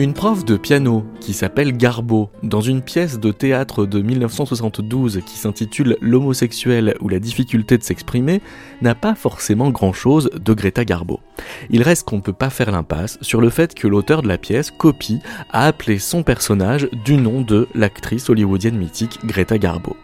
Une prof de piano qui s'appelle Garbo, dans une pièce de théâtre de 1972 qui s'intitule L'homosexuel ou la difficulté de s'exprimer, n'a pas forcément grand-chose de Greta Garbo. Il reste qu'on ne peut pas faire l'impasse sur le fait que l'auteur de la pièce, Copy, a appelé son personnage du nom de l'actrice hollywoodienne mythique Greta Garbo.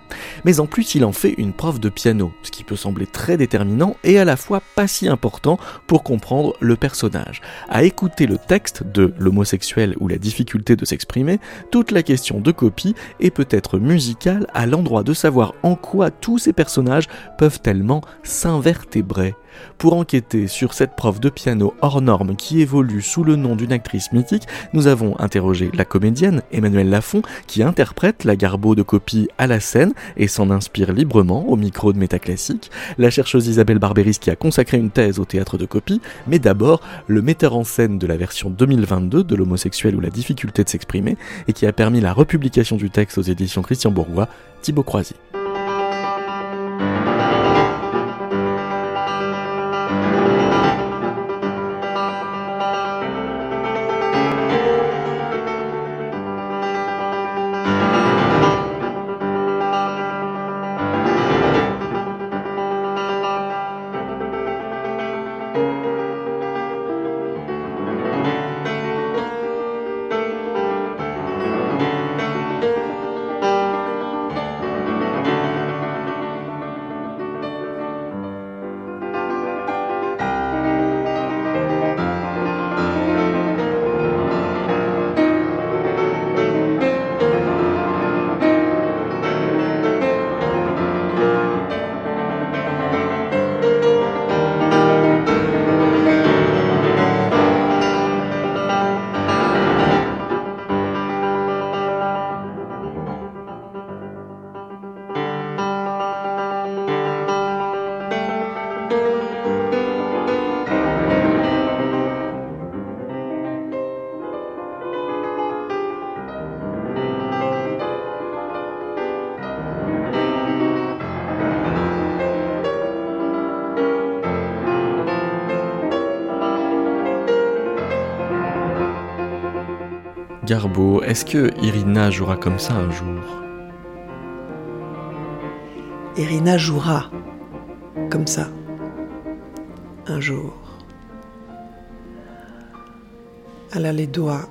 Mais en plus, il en fait une prof de piano, ce qui peut sembler très déterminant et à la fois pas si important pour comprendre le personnage. À écouter le texte de L'homosexuel ou la difficulté de s'exprimer, toute la question de copie est peut-être musicale à l'endroit de savoir en quoi tous ces personnages peuvent tellement s'invertébrer. Pour enquêter sur cette prof de piano hors norme qui évolue sous le nom d'une actrice mythique, nous avons interrogé la comédienne Emmanuelle Lafont qui interprète la garbo de copie à la scène et s'en inspire librement au micro de Métaclassique, la chercheuse Isabelle Barberis qui a consacré une thèse au théâtre de copie, mais d'abord le metteur en scène de la version 2022 de l'homosexuel ou la difficulté de s'exprimer et qui a permis la republication du texte aux éditions Christian Bourgois, Thibaut Croisy. Est-ce que Irina jouera comme ça un jour? Irina jouera comme ça un jour. Elle a les doigts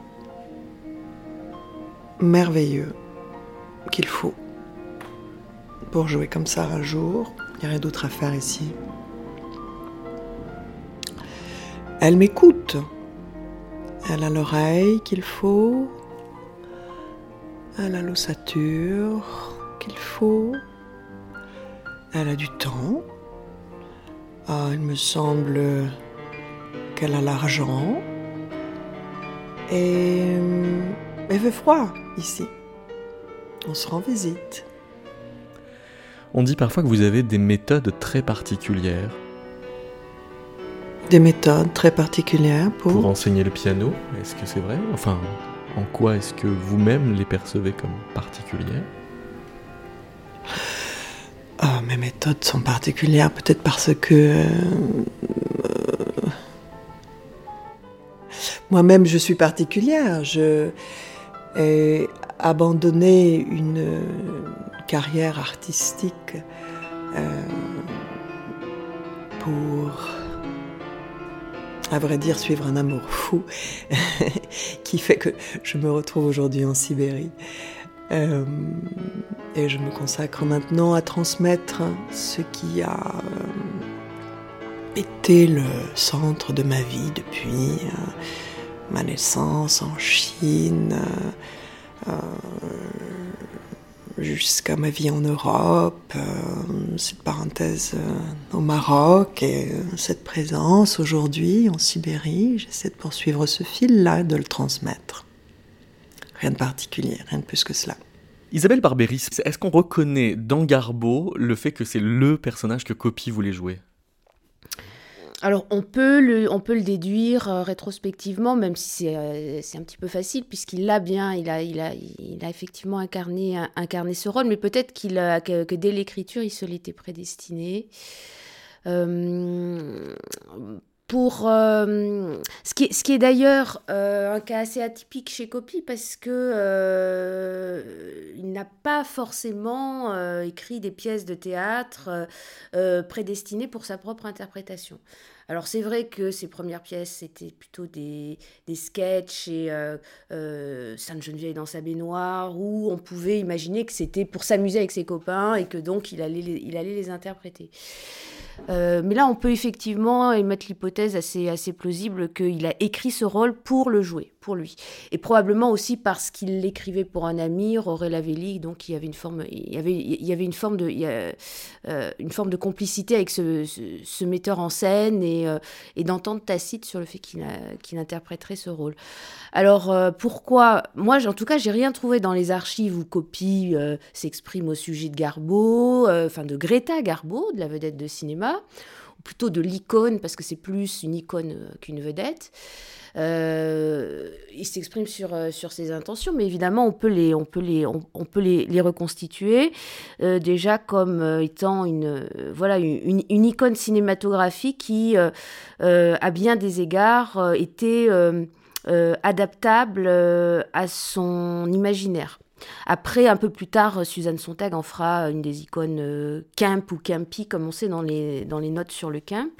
merveilleux qu'il faut pour jouer comme ça un jour. Il n'y a rien d'autre à faire ici. Elle m'écoute. Elle a l'oreille qu'il faut. Elle a l'ossature qu'il faut. Elle a du temps. Ah, il me semble qu'elle a l'argent. Et elle fait froid ici. On se rend visite. On dit parfois que vous avez des méthodes très particulières des méthodes très particulières pour... Pour enseigner le piano, est-ce que c'est vrai? Enfin, en quoi est-ce que vous-même les percevez comme particulières? Ah, Mes méthodes sont particulières peut-être parce que... Euh, moi-même, je suis particulière. Je ai abandonné une carrière artistique euh, pour à vrai dire, suivre un amour fou qui fait que je me retrouve aujourd'hui en Sibérie. Euh, et je me consacre maintenant à transmettre ce qui a euh, été le centre de ma vie depuis euh, ma naissance en Chine jusqu'à ma vie en Europe, euh, cette parenthèse euh, au Maroc et euh, cette présence aujourd'hui en Sibérie. J'essaie de poursuivre ce fil-là, de le transmettre. Rien de particulier, rien de plus que cela. Isabelle Barberis, est-ce qu'on reconnaît dans Garbo le fait que c'est le personnage que Copy voulait jouer? Alors on peut le, déduire euh, rétrospectivement, même si c'est euh, un petit peu facile, puisqu'il l'a bien, il a, effectivement incarné, incarné ce rôle, mais peut-être qu'il que, dès l'écriture, il se l'était prédestiné. Euh, pour ce qui est, d'ailleurs un cas assez atypique chez Copy parce que il n'a pas forcément écrit des pièces de théâtre prédestinées pour sa propre interprétation. Alors c'est vrai que ses premières pièces c'était plutôt des, des sketchs et Sainte Geneviève dans sa baignoire où on pouvait imaginer que c'était pour s'amuser avec ses copains et que donc il allait les interpréter. Euh, mais là, on peut effectivement émettre l'hypothèse assez, assez plausible qu'il a écrit ce rôle pour le jouer, pour lui. Et probablement aussi parce qu'il l'écrivait pour un ami, Roré Lavelli, donc il y avait une forme, il y avait, il y avait une forme de, euh, une forme de complicité avec ce, ce, metteur en scène et, euh, et d'entente tacite sur le fait qu'il qu'il interpréterait ce rôle. Alors pourquoi? Moi, en tout cas, j'ai rien trouvé dans les archives où Copie s'exprime au sujet de Garbo, enfin de Greta Garbo, de la vedette de cinéma ou plutôt de l'icône, parce que c'est plus une icône euh, qu'une vedette. Euh, il s'exprime sur, euh, sur ses intentions, mais évidemment, on peut les, on peut les, on, peut les, les reconstituer déjà comme étant une, voilà, une, une, icône cinématographique qui, à bien des égards, était adaptable à son imaginaire. Après, un peu plus tard, Suzanne Sontag en fera une des icônes euh, Kemp ou Kempy, comme on sait dans les, dans les notes sur le Kemp.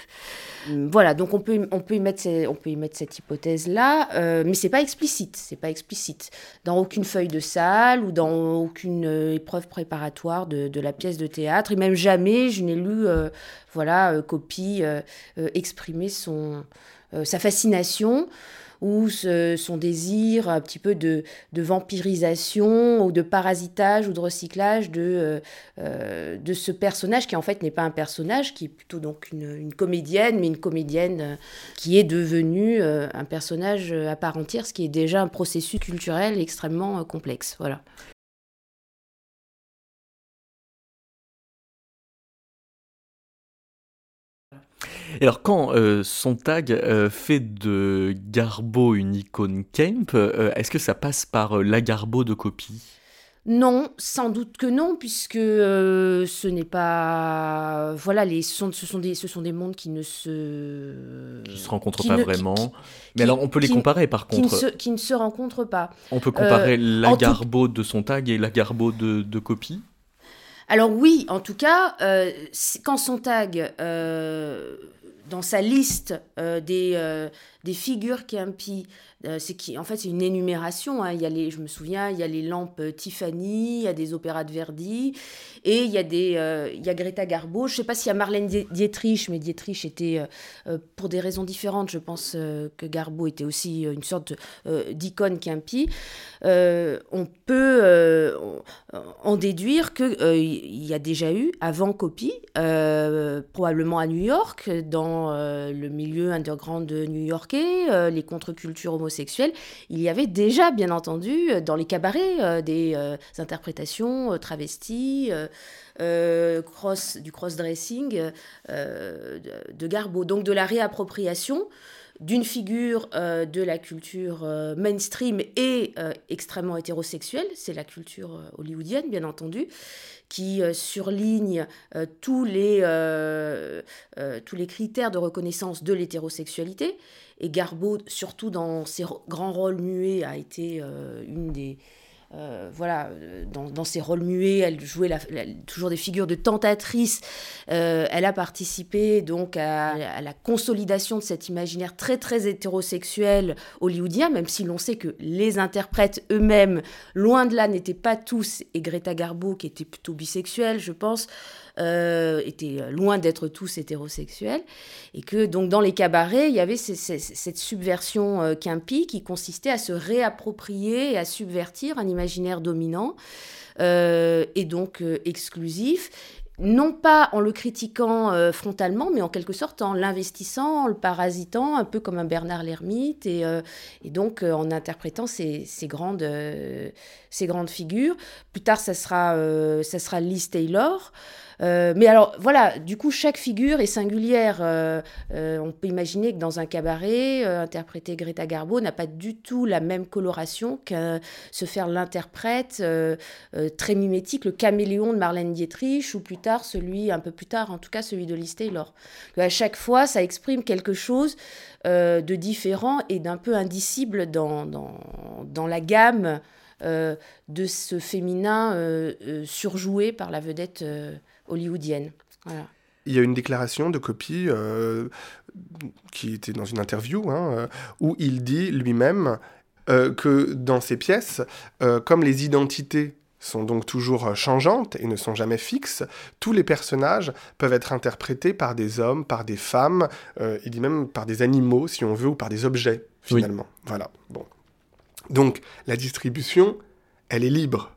Euh, voilà, donc on peut, on peut y mettre, on peut y mettre cette hypothèse-là, euh, mais c'est pas explicite, c'est pas explicite. Dans aucune feuille de salle ou dans aucune épreuve préparatoire de, de, la pièce de théâtre, et même jamais je n'ai lu, voilà, copie exprimer son, sa fascination ou son désir un petit peu de, vampirisation ou de parasitage ou de recyclage de, euh, euh, de ce personnage qui en fait n'est pas un personnage, qui est plutôt donc une, comédienne, mais une comédienne euh, qui est devenue un personnage à part entière, ce qui est déjà un processus culturel extrêmement complexe. Voilà. Alors, quand euh, Sontag euh, fait de Garbo une icône Kemp, euh, est-ce que ça passe par la Garbo de copie? Non, sans doute que non, puisque ce n'est pas. Voilà, les, ce, sont, des, ce sont des mondes qui ne se. Qui se rencontrent pas vraiment. Mais alors, on peut les comparer par contre. Qui ne se, rencontrent pas. On peut comparer la Garbo de Sontag et la Garbo de, de Copie? Alors oui, en tout cas, quand Sontag dans sa liste euh, des, euh, des figures qui impient euh, c'est qui en fait c'est une énumération hein. il y a les je me souviens il y a les lampes Tiffany il y a des opéras de Verdi et il y a des il y a Greta Garbo je sais pas s'il y a Marlène Dietrich mais Dietrich était pour des raisons différentes je pense que Garbo était aussi une sorte d'icône qui impie on peut en déduire que il y a déjà eu avant Copie probablement à New York dans euh, le milieu underground new-yorkais, euh, les contre-cultures homosexuelles, il y avait déjà, bien entendu, euh, dans les cabarets, des interprétations travesties, du cross-dressing de, Garbo, donc de la réappropriation d'une figure de la culture mainstream et extrêmement hétérosexuelle, c'est la culture hollywoodienne bien entendu, qui euh, surligne euh, euh, tous les critères de reconnaissance de l'hétérosexualité. Et Garbo, surtout dans ses grands rôles muets, a été une des, euh, voilà, euh, dans, ses rôles muets, elle jouait toujours des figures de tentatrice. Euh, elle a participé donc à, la consolidation de cet imaginaire très très hétérosexuel hollywoodien, même si l'on sait que les interprètes eux-mêmes, loin de là, n'étaient pas tous, et Greta Garbo, qui était plutôt bisexuelle, je pense, euh, étaient loin d'être tous hétérosexuels, et que donc dans les cabarets, il y avait cette subversion euh, qui consistait à se réapproprier et à subvertir un imaginaire dominant euh, et donc euh, exclusif non pas en le critiquant euh, frontalement, mais en quelque sorte en l'investissant, en le parasitant, un peu comme un Bernard l'ermite, et, euh, donc euh, en interprétant ces, grandes, ces grandes figures. Plus tard, ça sera, ça sera Liz Taylor. Euh, mais alors, voilà, du coup, chaque figure est singulière. Euh, euh, on peut imaginer que dans un cabaret, interpréter Greta Garbo n'a pas du tout la même coloration que se faire l'interprète très mimétique, le caméléon de Marlène Dietrich, ou plus tard, celui, un peu plus tard, en tout cas, celui de Liz Taylor. À chaque fois, ça exprime quelque chose de différent et d'un peu indicible dans, dans, dans la gamme de ce féminin surjoué par la vedette hollywoodienne. Il y a une déclaration de copie euh, qui était dans une interview hein, euh, où il dit lui-même euh, que dans ses pièces, comme les identités sont donc toujours changeantes et ne sont jamais fixes, tous les personnages peuvent être interprétés par des hommes, par des femmes, il dit même par des animaux si on veut, ou par des objets finalement. Voilà. Bon. Donc la distribution, elle est libre.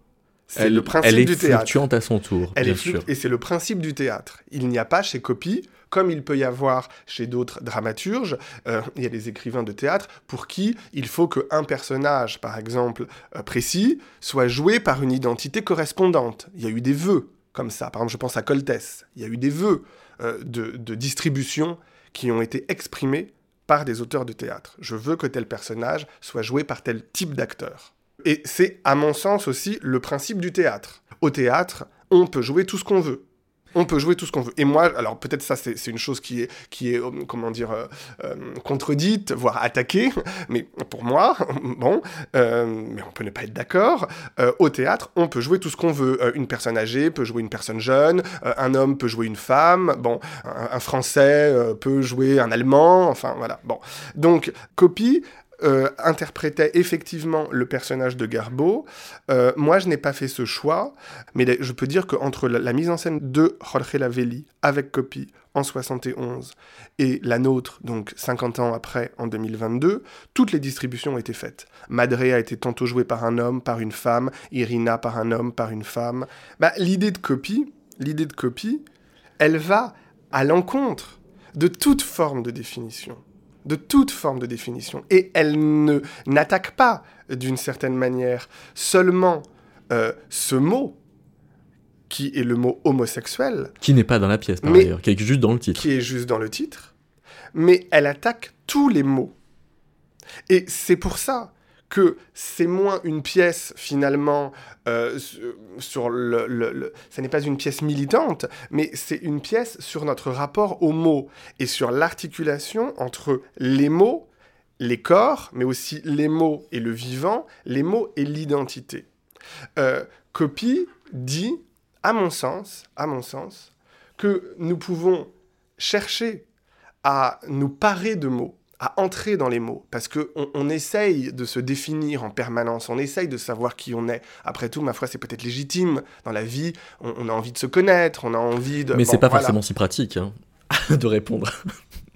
C'est le principe elle est du théâtre. à son tour, elle bien est sûr. Et c'est le principe du théâtre. Il n'y a pas chez Copy, comme il peut y avoir chez d'autres dramaturges, euh, il y a des écrivains de théâtre pour qui il faut qu'un personnage, par exemple, euh, précis, soit joué par une identité correspondante. Il y a eu des vœux comme ça. Par exemple, je pense à Coltès. Il y a eu des vœux euh, de, de distribution qui ont été exprimés par des auteurs de théâtre. Je veux que tel personnage soit joué par tel type d'acteur. Et c'est, à mon sens aussi, le principe du théâtre. Au théâtre, on peut jouer tout ce qu'on veut. On peut jouer tout ce qu'on veut. Et moi, alors peut-être ça, c'est une chose qui est, qui est euh, comment dire, euh, euh, contredite, voire attaquée, mais pour moi, bon, mais on peut ne pas être d'accord. au théâtre, on peut jouer tout ce qu'on veut. une personne âgée peut jouer une personne jeune, un homme peut jouer une femme, bon, un, un Français peut jouer un Allemand, enfin voilà. Bon, donc copie, euh, interprétait effectivement le personnage de Garbo. Euh, moi, je n'ai pas fait ce choix, mais je peux dire qu'entre la, la, mise en scène de Jorge Lavelli avec Copy en 71 et la nôtre, donc 50 ans après, en 2022, toutes les distributions ont été faites. Madre a été tantôt jouée par un homme, par une femme, Irina par un homme, par une femme. Bah, l'idée de Copy, l'idée de Copy, elle va à l'encontre de toute forme de définition de toute forme de définition. Et elle ne n'attaque pas, d'une certaine manière, seulement euh, ce mot, qui est le mot homosexuel. Qui n'est pas dans la pièce, par ailleurs, qui est juste dans le titre. Qui est juste dans le titre. Mais elle attaque tous les mots. Et c'est pour ça que c'est moins une pièce finalement euh, sur le, le, ça n'est pas une pièce militante, mais c'est une pièce sur notre rapport aux mots et sur l'articulation entre les mots, les corps, mais aussi les mots et le vivant, les mots et l'identité. Euh, Copy dit, à mon sens, à mon sens, que nous pouvons chercher à nous parer de mots à entrer dans les mots, parce qu'on on essaye de se définir en permanence, on essaye de savoir qui on est. Après tout, ma foi, c'est peut-être légitime. Dans la vie, on, a envie de se connaître, on a envie de... Mais c'est pas forcément si pratique hein, de répondre.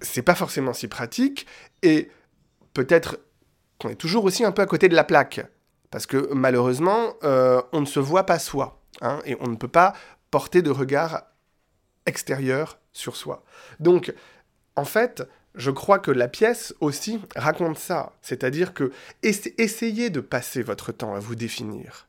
c'est pas forcément si pratique, et peut-être qu'on est toujours aussi un peu à côté de la plaque, parce que malheureusement, euh, on ne se voit pas soi, hein, et on ne peut pas porter de regard extérieur sur soi. Donc, en fait, je crois que la pièce aussi raconte ça. C'est-à-dire que essayez de passer votre temps à vous définir.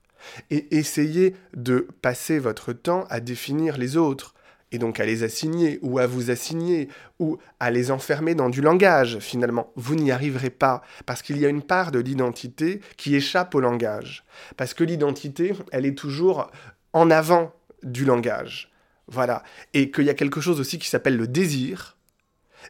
Et essayez de passer votre temps à définir les autres. Et donc à les assigner, ou à vous assigner, ou à les enfermer dans du langage, finalement. Vous n'y arriverez pas, parce qu'il y a une part de l'identité qui échappe au langage. Parce que l'identité, elle est toujours en avant du langage. Voilà. Et qu'il y a quelque chose aussi qui s'appelle le désir,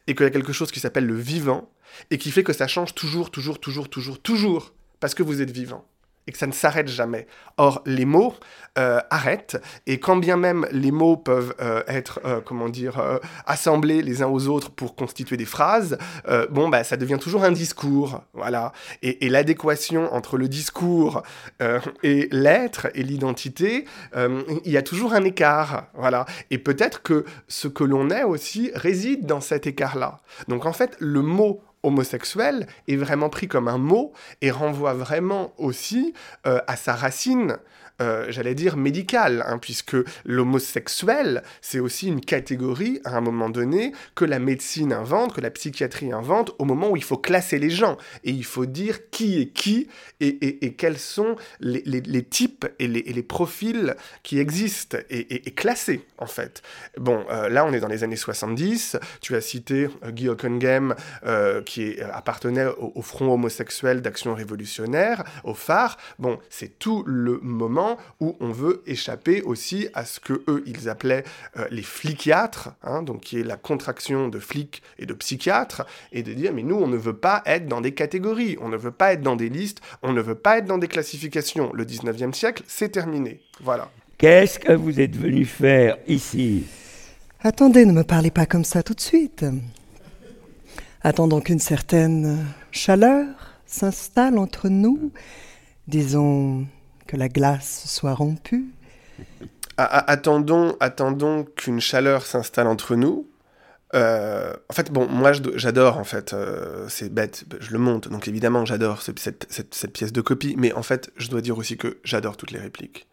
et qu'il y a quelque chose qui s'appelle le vivant, et qui fait que ça change toujours, toujours, toujours, toujours, toujours, parce que vous êtes vivant et que ça ne s'arrête jamais. Or, les mots euh, arrêtent, et quand bien même les mots peuvent euh, être, euh, comment dire, assemblés les uns aux autres pour constituer des phrases, bon, bah, ça devient toujours un discours, voilà. Et, et l'adéquation entre le discours et l'être et l'identité, il y a toujours un écart, voilà. Et peut-être que ce que l'on est aussi réside dans cet écart-là. Donc, en fait, le mot homosexuel est vraiment pris comme un mot et renvoie vraiment aussi euh, à sa racine euh, j'allais dire, médicale, hein, puisque l'homosexuel, c'est aussi une catégorie, à un moment donné, que la médecine invente, que la psychiatrie invente, au moment où il faut classer les gens, et il faut dire qui est qui, et, quels sont les, types et les, profils qui existent, et, classer, en fait. Bon, euh, là, on est dans les années 70, tu as cité euh, Guy Hockenheim, qui appartenait au, Front homosexuel d'action révolutionnaire, au phare. Bon, c'est tout le moment où on veut échapper aussi à ce que eux ils appelaient euh, les fliquiatres, hein, donc qui est la contraction de flic et de psychiatre, et de dire mais nous on ne veut pas être dans des catégories, on ne veut pas être dans des listes, on ne veut pas être dans des classifications. Le 19e siècle, c'est terminé. Voilà. Qu'est-ce que vous êtes venu faire ici? Attendez, ne me parlez pas comme ça tout de suite. Attendons qu'une certaine chaleur s'installe entre nous, disons que la glace soit rompue. Attendons, attendons qu'une chaleur s'installe entre nous. Euh, en fait, bon, moi j'adore, en fait, euh, c'est bête, je le monte, donc évidemment j'adore cette, pièce de copie, mais en fait, je dois dire aussi que j'adore toutes les répliques.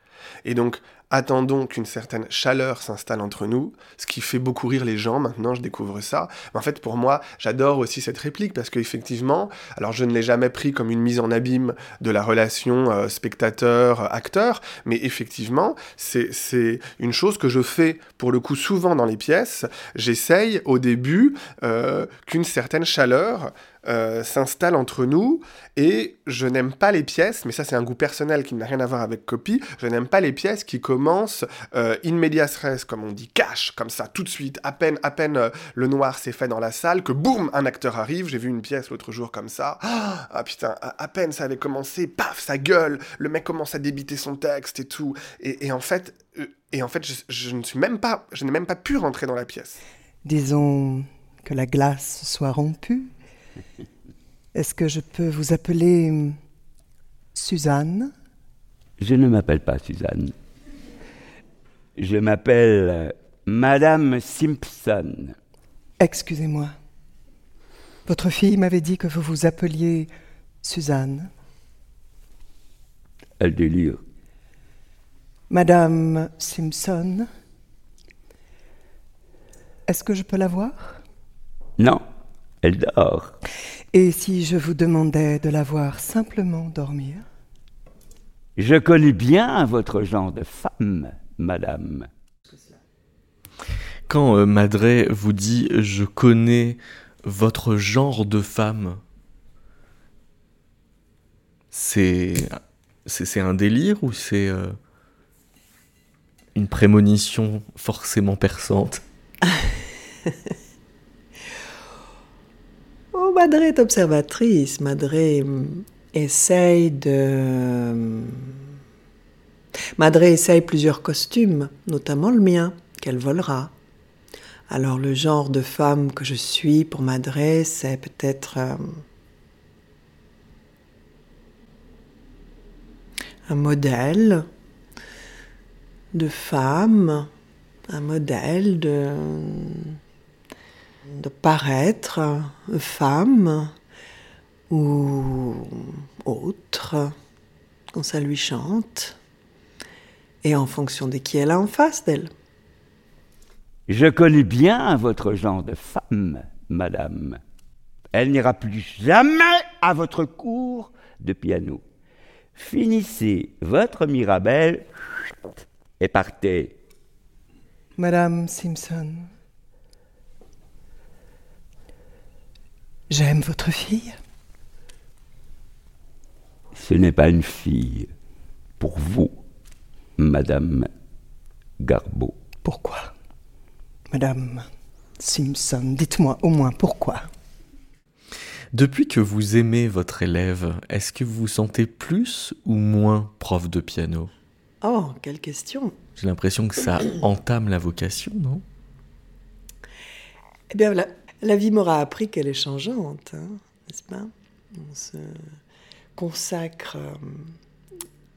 Et donc, attendons qu'une certaine chaleur s'installe entre nous, ce qui fait beaucoup rire les gens, maintenant je découvre ça. En fait, pour moi, j'adore aussi cette réplique, parce qu'effectivement, alors je ne l'ai jamais pris comme une mise en abîme de la relation euh, spectateur-acteur, mais effectivement, c'est une chose que je fais, pour le coup, souvent dans les pièces. J'essaye au début euh, qu'une certaine chaleur euh, s'installe entre nous et je n'aime pas les pièces, mais ça c'est un goût personnel qui n'a rien à voir avec copie, je n'aime pas les pièces qui commencent euh, in res, comme on dit, cash, comme ça, tout de suite, à peine, à peine euh, le noir s'est fait dans la salle, que boum, un acteur arrive, j'ai vu une pièce l'autre jour comme ça, ah, ah putain, à, peine ça avait commencé, paf, ça gueule, le mec commence à débiter son texte et tout, et, en fait, et en fait je, je ne suis même pas, je n'ai même pas pu rentrer dans la pièce. Disons que la glace soit rompue est-ce que je peux vous appeler hum, Suzanne? Je ne m'appelle pas Suzanne. Je m'appelle euh, Madame Simpson. Excusez-moi. Votre fille m'avait dit que vous vous appeliez Suzanne. Elle délire. Madame Simpson, est-ce que je peux la voir? Non. Elle dort. Et si je vous demandais de la voir simplement dormir? Je connais bien votre genre de femme, madame. Quand euh, Madré vous dit je connais votre genre de femme, c'est c'est un délire ou c'est euh, une prémonition forcément perçante? Madré est observatrice. Madré hum, essaye de. Hum, Madré essaye plusieurs costumes, notamment le mien, qu'elle volera. Alors le genre de femme que je suis pour Madré, c'est peut-être hum, un modèle de femme, un modèle de de paraître femme ou autre quand ça lui chante et en fonction de qui elle a en face d'elle. Je connais bien votre genre de femme, madame. Elle n'ira plus jamais à votre cours de piano. Finissez votre Mirabelle et partez. Madame Simpson, J'aime votre fille. Ce n'est pas une fille pour vous, Madame Garbeau. Pourquoi Madame Simpson, dites-moi au moins pourquoi. Depuis que vous aimez votre élève, est-ce que vous vous sentez plus ou moins prof de piano? Oh, quelle question J'ai l'impression que ça entame la vocation, non? Eh bien voilà, la vie m'aura appris qu'elle est changeante, hein, n'est-ce pas? On se consacre euh,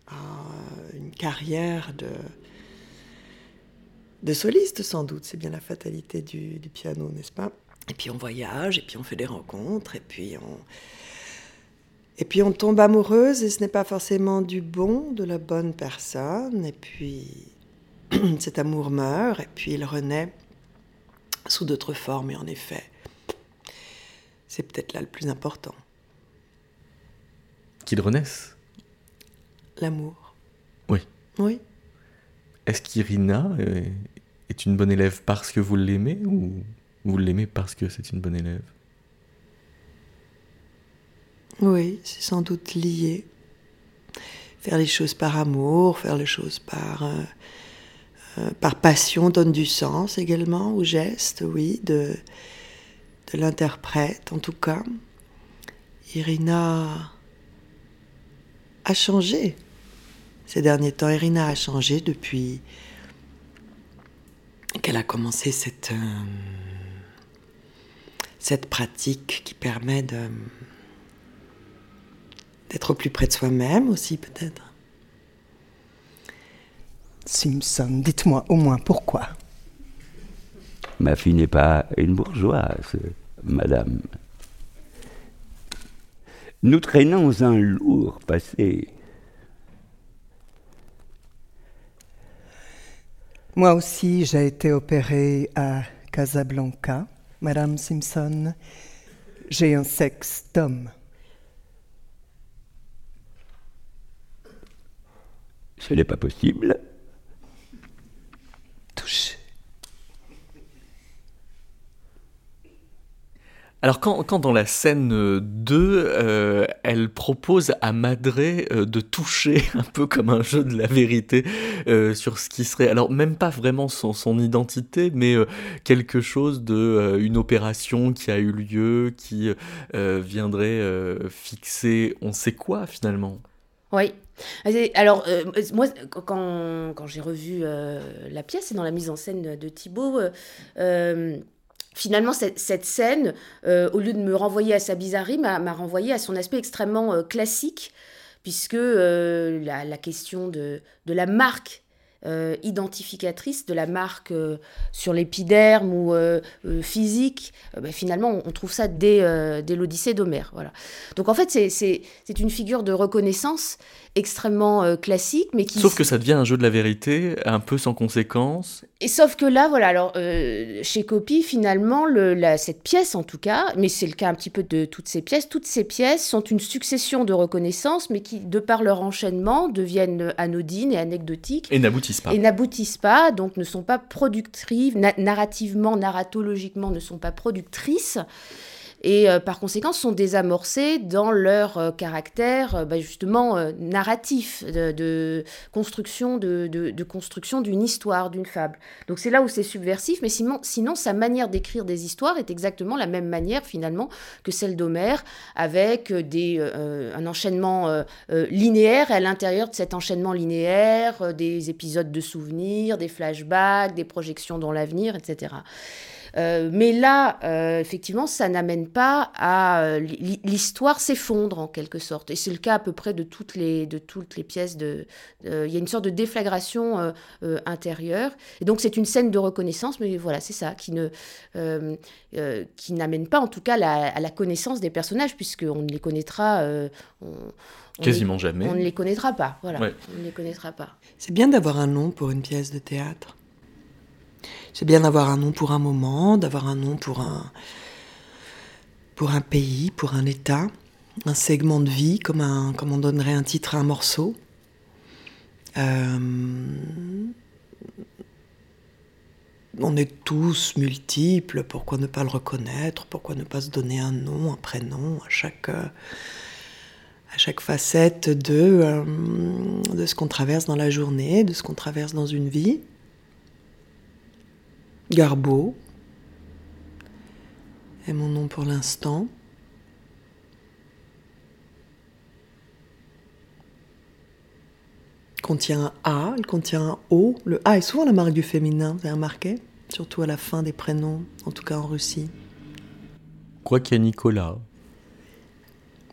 à une carrière de, de soliste, sans doute. C'est bien la fatalité du, piano, n'est-ce pas? Et puis on voyage, et puis on fait des rencontres, et puis on, Et puis on tombe amoureuse et ce n'est pas forcément du bon, de la bonne personne. Et puis cet amour meurt et puis il renaît sous d'autres formes. Et en effet, c'est peut-être là le plus important. Qu'il renaisse L'amour. Oui. Oui. Est-ce qu'Irina est une bonne élève parce que vous l'aimez ou vous l'aimez parce que c'est une bonne élève? Oui, c'est sans doute lié. Faire les choses par amour, faire les choses par, euh, euh, par passion donne du sens également au geste, oui, de l'interprète en tout cas. Irina a changé ces derniers temps. Irina a changé depuis qu'elle a commencé cette, euh, cette pratique qui permet de d'être au plus près de soi-même aussi peut-être. Simpson, dites-moi au moins pourquoi. Ma fille n'est pas une bourgeoise, madame. Nous traînons un lourd passé. Moi aussi, j'ai été opérée à Casablanca, Madame Simpson. J'ai un sexe d'homme. Ce n'est pas possible. Alors quand, quand, dans la scène 2, euh, elle propose à Madré euh, de toucher un peu comme un jeu de la vérité euh, sur ce qui serait, alors même pas vraiment son, identité, mais euh, quelque chose de euh, une opération qui a eu lieu, qui viendrait fixer on sait quoi finalement. Oui. Alors, euh, moi, quand, j'ai revu euh, la pièce et dans la mise en scène de Thibaut, euh, finalement, cette, cette scène, au lieu de me renvoyer à sa bizarrerie, m'a renvoyé à son aspect extrêmement classique, puisque la, la, question de, de la marque euh, identificatrice de la marque euh, sur l'épiderme ou euh, physique, bah, finalement, on trouve ça dès, dès l'Odyssée d'Homère. Voilà. Donc en fait, c'est une figure de reconnaissance extrêmement classique, mais qui... Sauf que ça devient un jeu de la vérité, un peu sans conséquence. Et sauf que là, voilà, alors chez Copy, finalement, le, la, cette pièce en tout cas, mais c'est le cas un petit peu de toutes ces pièces, toutes ces pièces sont une succession de reconnaissances, mais qui, de par leur enchaînement, deviennent anodines et anecdotiques. Et n'aboutissent et n'aboutissent pas, donc ne sont pas productrices, narrativement, narratologiquement ne sont pas productrices et euh, par conséquent sont désamorcés dans leur euh, caractère euh, bah, justement narratif de, construction de, construction d'une histoire, d'une fable. Donc c'est là où c'est subversif, mais sinon, sinon sa manière d'écrire des histoires est exactement la même manière finalement que celle d'Homère, avec des, un enchaînement linéaire et à l'intérieur de cet enchaînement linéaire, des épisodes de souvenirs, des flashbacks, des projections dans l'avenir, etc. Euh, mais là, euh, effectivement, ça n'amène pas à euh, l'histoire s'effondre en quelque sorte. Et c'est le cas à peu près de toutes les, de toutes les pièces. De, il y a une sorte de déflagration intérieure. Et donc c'est une scène de reconnaissance, mais voilà, c'est ça qui ne, qui n'amène pas en tout cas à la connaissance des personnages, puisqu'on ne les connaîtra. Quasiment jamais. On ne les connaîtra pas, voilà. On ne les connaîtra pas. C'est bien d'avoir un nom pour une pièce de théâtre. C'est bien d'avoir un nom pour un moment, d'avoir un nom pour un, pour un pays, pour un État, un segment de vie, comme, un, comme on donnerait un titre à un morceau. Euh, on est tous multiples, pourquoi ne pas le reconnaître, pourquoi ne pas se donner un nom, un prénom à chaque, à chaque facette de, euh, de ce qu'on traverse dans la journée, de ce qu'on traverse dans une vie. Garbeau est mon nom pour l'instant. contient un A, il contient un O. Le A est souvent la marque du féminin, vous avez remarqué Surtout à la fin des prénoms, en tout cas en Russie. Quoi qu'il y a Nicolas.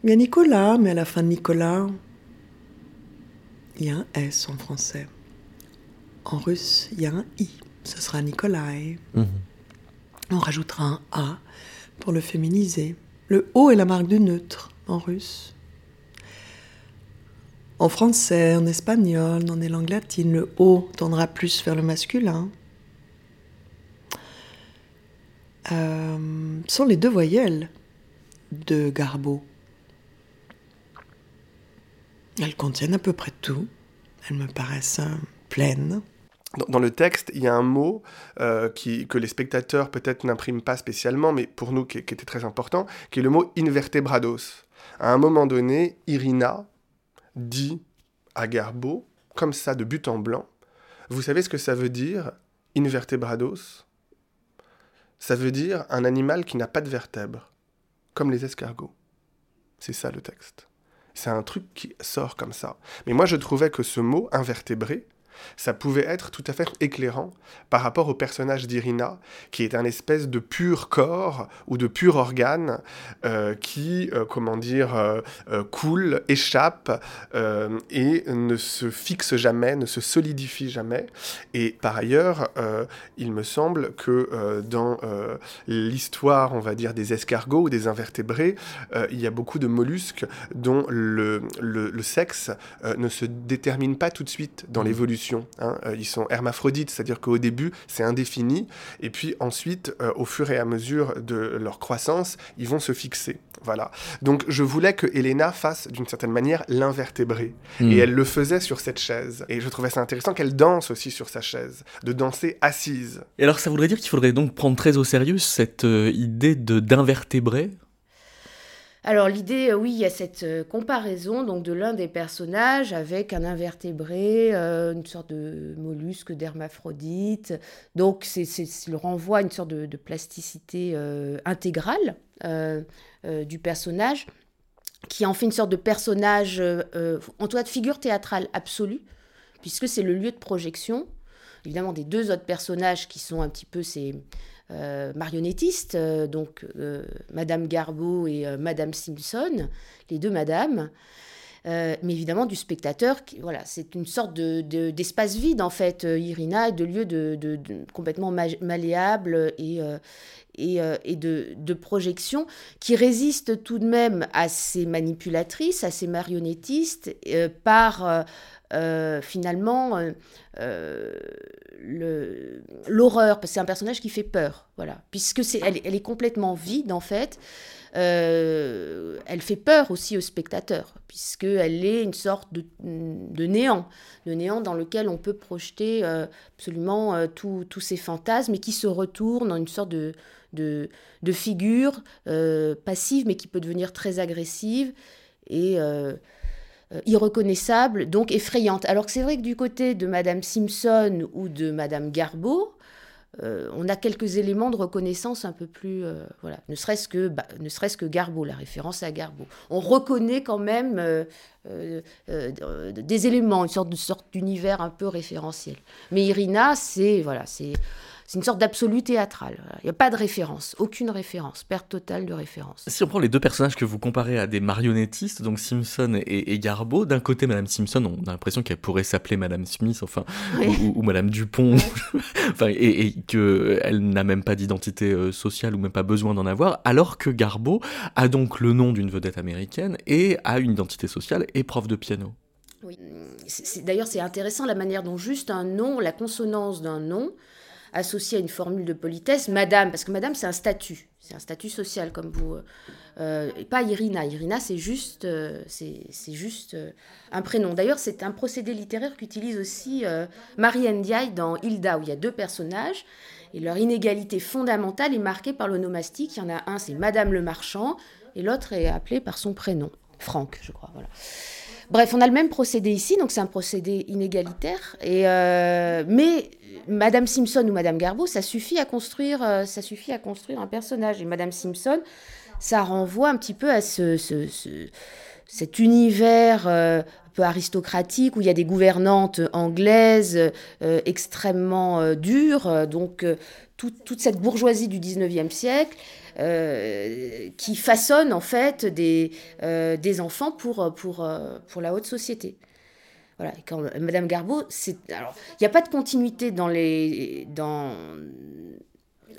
Il y a Nicolas, mais à la fin de Nicolas, il y a un S en français. En russe, il y a un I ce sera Nikolai. Mhm. On rajoutera un A pour le féminiser. Le O est la marque du neutre en russe. En français, en espagnol, dans les langues latines, le O tendra plus vers le masculin. Euh, sont les deux voyelles de Garbo. Elles contiennent à peu près tout. Elles me paraissent euh, pleines. Dans, le texte, il y a un mot euh, qui, que les spectateurs peut-être n'impriment pas spécialement, mais pour nous qui, était très important, qui est le mot invertebrados. À un moment donné, Irina dit à Garbo, comme ça de but en blanc, vous savez ce que ça veut dire, invertebrados? Ça veut dire un animal qui n'a pas de vertèbres, comme les escargots. C'est ça le texte. C'est un truc qui sort comme ça. Mais moi, je trouvais que ce mot invertébré, ça pouvait être tout à fait éclairant par rapport au personnage d'Irina, qui est un espèce de pur corps ou de pur organe euh, qui, euh, comment dire, euh, coule, échappe et ne se fixe jamais, ne se solidifie jamais. Et par ailleurs, il me semble que dans l'histoire, on va dire, des escargots ou des invertébrés, il y a beaucoup de mollusques dont le, le sexe ne se détermine pas tout de suite dans mmh. Hein. Euh, ils sont hermaphrodites, c'est-à-dire qu'au début, c'est indéfini, et puis ensuite, euh, au fur et à mesure de leur croissance, ils vont se fixer. Voilà. Donc, je voulais que Elena fasse, d'une certaine manière, l'invertébré. Hmm. Et elle le faisait sur cette chaise. Et je trouvais ça intéressant qu'elle danse aussi sur sa chaise, de danser assise. Et alors, ça voudrait dire qu'il faudrait donc prendre très au sérieux cette euh, idée de d'invertébré? Alors l'idée, euh, oui, il y a cette euh, comparaison donc de l'un des personnages avec un invertébré, euh, une sorte de mollusque d'hermaphrodite. Donc c'est le renvoi à une sorte de, plasticité intégrale du personnage, qui en fait une sorte de personnage, en tout cas de figure théâtrale absolue, puisque c'est le lieu de projection, évidemment des deux autres personnages qui sont un petit peu ces euh, marionnettistes, euh, donc euh, Madame Garbeau et Madame Simpson, les deux madames. mais évidemment du spectateur. voilà, c'est une sorte d'espace de, vide en fait, Irina, de lieu de, complètement malléable et, et, et de, projection qui résiste tout de même à ces manipulatrices, à ces marionnettistes, par finalement l'horreur, parce que c'est un personnage qui fait peur, voilà, puisque c'est, elle, est complètement vide en fait. Euh, elle fait peur aussi au spectateur, puisqu'elle est une sorte de, néant, de néant dans lequel on peut projeter euh, absolument euh, tous ces fantasmes et qui se retournent en une sorte de, figure passive, mais qui peut devenir très agressive. Et euh, irreconnaissable, donc effrayante. Alors que c'est vrai que du côté de Madame Simpson ou de Madame Garbeau, euh, on a quelques éléments de reconnaissance un peu plus, euh, voilà, ne serait-ce que, bah, ne serait-ce que Garbeau, la référence à Garbeau. On reconnaît quand même des éléments, une sorte sorte d'univers un peu référentiel. Mais Irina, c'est voilà, c'est c'est une sorte d'absolu théâtral. Il n'y a pas de référence, aucune référence, perte totale de référence. Si on prend les deux personnages que vous comparez à des marionnettistes, donc Simpson et, Garbeau, d'un côté Madame Simpson, on a l'impression qu'elle pourrait s'appeler Madame Smith, enfin, ou, Madame Dupont, enfin, et, et qu'elle n'a même pas d'identité euh, sociale ou même pas besoin d'en avoir, alors que Garbeau a donc le nom d'une vedette américaine et a une identité sociale et prof de piano. Oui. D'ailleurs, c'est intéressant la manière dont juste un nom, la consonance d'un nom, associé à une formule de politesse, madame, parce que madame, c'est un statut, c'est un statut social, comme vous. Euh, euh, pas Irina. Irina, c'est juste, euh, c'est juste un prénom. D'ailleurs, c'est un procédé littéraire qu'utilise aussi Marie Ndiaye dans Hilda, où il y a deux personnages. Et leur inégalité fondamentale est marquée par l'onomastique. Il y en a un, c'est Madame le Marchand, et l'autre est appelé par son prénom, Franck, je crois. Voilà. Bref, on a le même procédé ici, donc c'est un procédé inégalitaire. Et mais Madame Simpson ou Madame Garbeau, ça suffit à construire, euh, ça suffit à construire un personnage. Et Madame Simpson, ça renvoie un petit peu à ce, cet univers euh, un peu aristocratique où il y a des gouvernantes anglaises euh, extrêmement dures, donc toute cette bourgeoisie du 19e siècle. Qui façonne en fait des, des enfants pour, pour, pour la haute société. Voilà, quand Madame Garbeau, c'est alors il n'y a pas de continuité dans les dans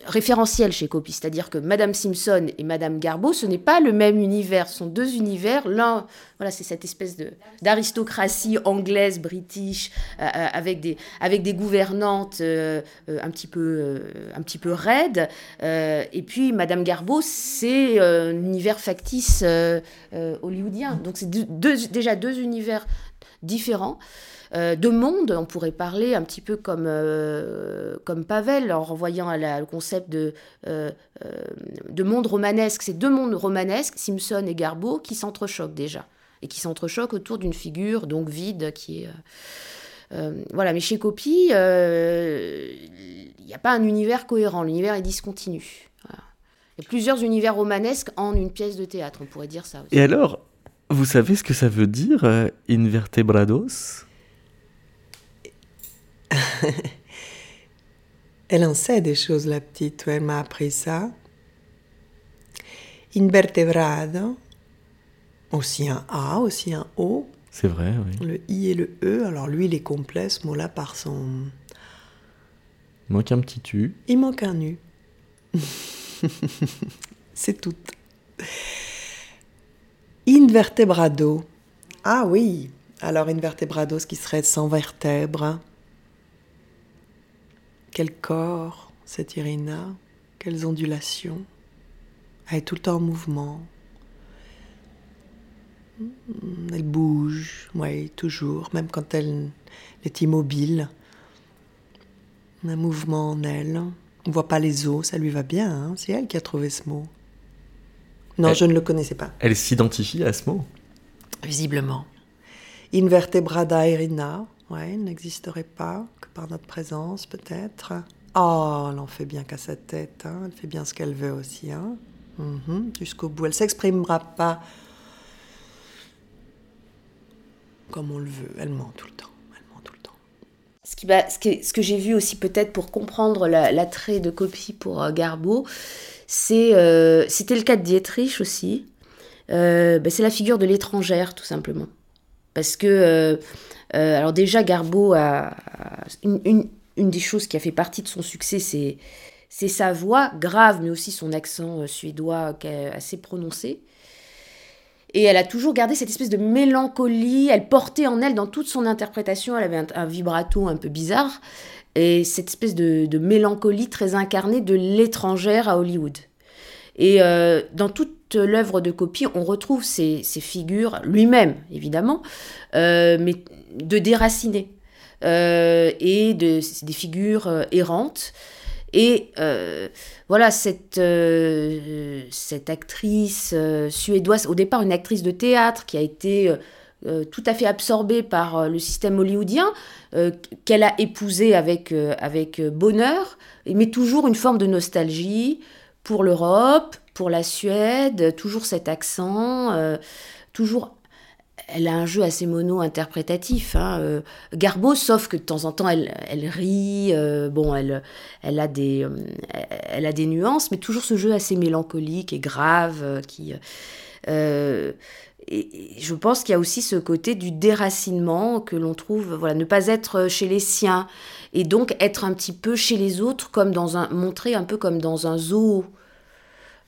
référentiel chez Copy, c'est-à-dire que Madame Simpson et Madame Garbeau, ce n'est pas le même univers, ce sont deux univers. L'un, voilà, c'est cette espèce de d'aristocratie anglaise, british, euh, euh, avec des avec des gouvernantes euh, un petit peu un petit peu raides. et puis Madame Garbeau, c'est un univers factice hollywoodien. Donc c'est déjà deux univers différents. Euh, de monde, on pourrait parler un petit peu comme, euh, comme Pavel en renvoyant à le concept de, euh, de monde romanesque. C'est deux mondes romanesques, Simpson et Garbo, qui s'entrechoquent déjà et qui s'entrechoquent autour d'une figure donc vide qui est voilà, mais chez Copy, il n'y a pas un univers cohérent, l'univers est discontinu. Il y a plusieurs univers romanesques en une pièce de théâtre, on pourrait dire ça aussi. Et alors, vous savez ce que ça veut dire, invertebrados? Elle en sait des choses, la petite. Elle m'a appris ça. Invertebrado, aussi un A, aussi un O. C'est vrai, oui. Le I et le E. Alors lui, il est complet, ce mot-là, par son. Il manque un petit U. Il manque un U. C'est tout. Invertebrado. Ah oui. Alors invertebrado, ce qui serait sans vertèbres. Quel corps, cette Irina, quelles ondulations? Elle est tout le temps en mouvement. Elle bouge, oui, toujours, même quand elle est immobile. Un mouvement en elle. On voit pas les os, ça lui va bien. Hein? C'est elle qui a trouvé ce mot. Non, je ne le connaissais pas. Elle s'identifie à ce mot Visiblement. Invertebrada Irina, ouais, n'existerait pas par notre présence peut-être. Oh, elle en fait bien qu'à sa tête, hein. elle fait bien ce qu'elle veut aussi, hein. Mhm, jusqu'au bout. Elle s'exprimera pas comme on le veut, elle ment tout le temps. Elle ment tout le temps. Ce, qui, ce, ce que j'ai vu aussi peut-être pour comprendre l'attrait de copie pour euh, Garbo, euh, c'était le cas de Dietrich aussi. Euh, ben, c'est la figure de l'étrangère, tout simplement. Parce que euh, alors déjà, Garbo a, une, des choses qui a fait partie de son succès, c'est c'est sa voix grave, mais aussi son accent suédois assez prononcé. Et elle a toujours gardé cette espèce de mélancolie. Elle portait en elle, dans toute son interprétation, elle avait un, vibrato un peu bizarre. Et cette espèce de, mélancolie très incarnée de l'étrangère à Hollywood. Et euh, dans toute l'œuvre de copie, on retrouve ces, figures, lui-même évidemment, mais de déraciner euh, et de, des figures euh, errantes. Et euh, voilà, cette, cette actrice suédoise, au départ une actrice de théâtre qui a été tout à fait absorbée par le système hollywoodien, qu'elle a épousé avec, avec bonheur, mais toujours une forme de nostalgie pour l'Europe, pour la Suède, toujours cet accent, toujours elle a un jeu assez mono-interprétatif. Hein. Euh, Garbo, sauf que de temps en temps, elle, elle rit, euh, bon, elle, elle, a des, euh, elle a des nuances, mais toujours ce jeu assez mélancolique et grave qui... Et, je pense qu'il y a aussi ce côté du déracinement que l'on trouve, voilà, ne pas être chez les siens et donc être un petit peu chez les autres, comme dans un, montrer un peu comme dans un zoo.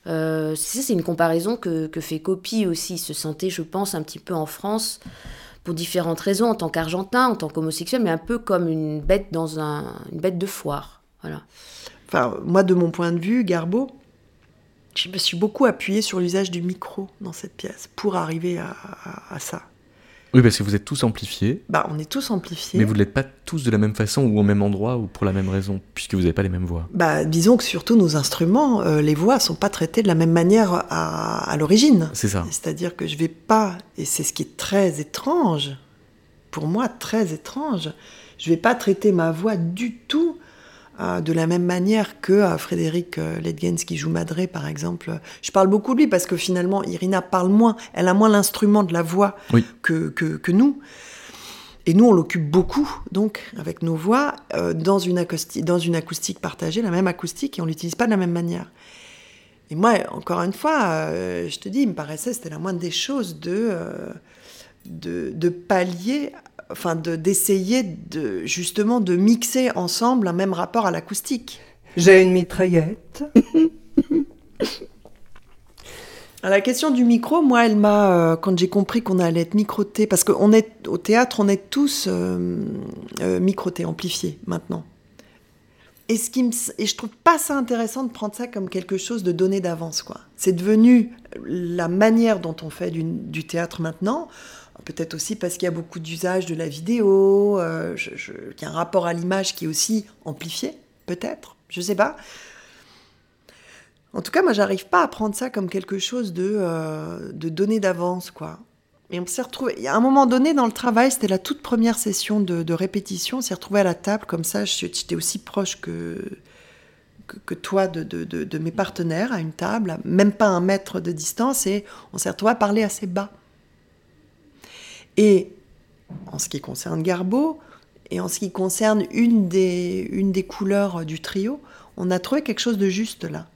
Euh, c'est une comparaison que, fait Copy aussi. Il se sentait, je pense, un petit peu en France pour différentes raisons, en tant qu'Argentin, en tant qu'homosexuel, mais un peu comme une bête dans un, une bête de foire. Voilà. Enfin, moi, de mon point de vue, Garbo, je me suis beaucoup appuyée sur l'usage du micro dans cette pièce pour arriver à ça. Oui, parce que vous êtes tous amplifiés. Bah, on est tous amplifiés. Mais vous ne l'êtes pas tous de la même façon ou au même endroit ou pour la même raison, puisque vous n'avez pas les mêmes voix. Bah, disons que surtout nos instruments, euh, les voix sont pas traitées de la même manière à, à l'origine. C'est ça. C'est-à-dire que je vais pas, et c'est ce qui est très étrange, pour moi très étrange, je vais pas traiter ma voix du tout de la même manière que euh, Frédéric euh, Ledgens qui joue Madré par exemple. Je parle beaucoup de lui parce que finalement Irina parle moins, elle a moins l'instrument de la voix que, que, nous. Et nous, on l'occupe beaucoup, donc, avec nos voix, dans, une acoustique, dans une acoustique partagée, la même acoustique, et on l'utilise pas de la même manière. Et moi, encore une fois, je te dis, il me paraissait, c'était la moindre des choses de, de, de pallier enfin d'essayer de, justement de mixer ensemble un même rapport à l'acoustique. J'ai une mitraillette. La question du micro, moi, elle m'a, euh, quand j'ai compris qu'on allait être microté, parce qu'on est au théâtre, on est tous euh, euh, microtés, amplifiés maintenant. Et, ce qui me, et je trouve pas ça intéressant de prendre ça comme quelque chose de donné d'avance, quoi. C'est devenu la manière dont on fait du, du théâtre maintenant. Peut-être aussi parce qu'il y a beaucoup d'usage de la vidéo, euh, je, qu'il y a un rapport à l'image qui est aussi amplifié, peut-être, je sais pas. En tout cas, moi, j'arrive pas à prendre ça comme quelque chose de, euh, de donné d'avance, quoi. Et on s'est retrouvé. A un moment donné dans le travail, c'était la toute première session de, de répétition. On s'est retrouvé à la table comme ça. J'étais aussi proche que, que, que toi de, de, de, mes partenaires à une table, même pas un mètre de distance, et on s'est retrouvé à parler assez bas. Et en ce qui concerne Garbo, et en ce qui concerne une des, une des couleurs du trio, on a trouvé quelque chose de juste là.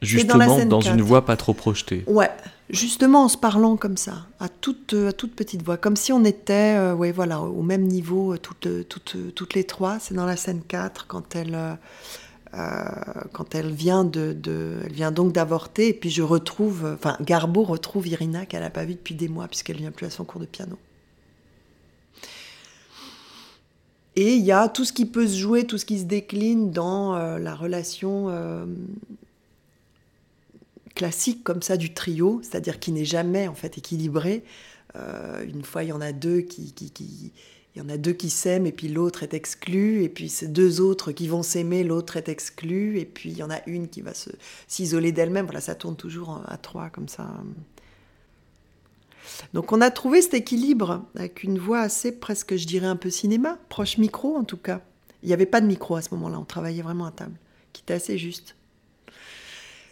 Justement, dans, dans une voix pas trop projetée. Ouais, justement en se parlant comme ça, à toute, à toute petite voix, comme si on était euh, ouais, voilà, au même niveau, euh, toutes, toutes, toutes les trois. C'est dans la scène 4, quand elle, euh, quand elle vient, de, elle vient donc d'avorter, et puis je retrouve, enfin, Garbo retrouve Irina qu'elle n'a pas vue depuis des mois, puisqu'elle vient plus à son cours de piano. Et il y a tout ce qui peut se jouer, tout ce qui se décline dans euh, la relation euh, classique comme ça du trio, c'est-à-dire qui n'est jamais en fait équilibré. Euh, une fois, il y en a deux qui il y en a deux qui s'aiment et puis l'autre est exclu, et puis c'est deux autres qui vont s'aimer, l'autre est exclu, et puis il y en a une qui va s'isoler d'elle-même. Voilà, ça tourne toujours à trois comme ça. Donc on a trouvé cet équilibre avec une voix assez presque, je dirais, un peu cinéma, proche micro en tout cas. Il n'y avait pas de micro à ce moment-là, on travaillait vraiment à table, qui était assez juste.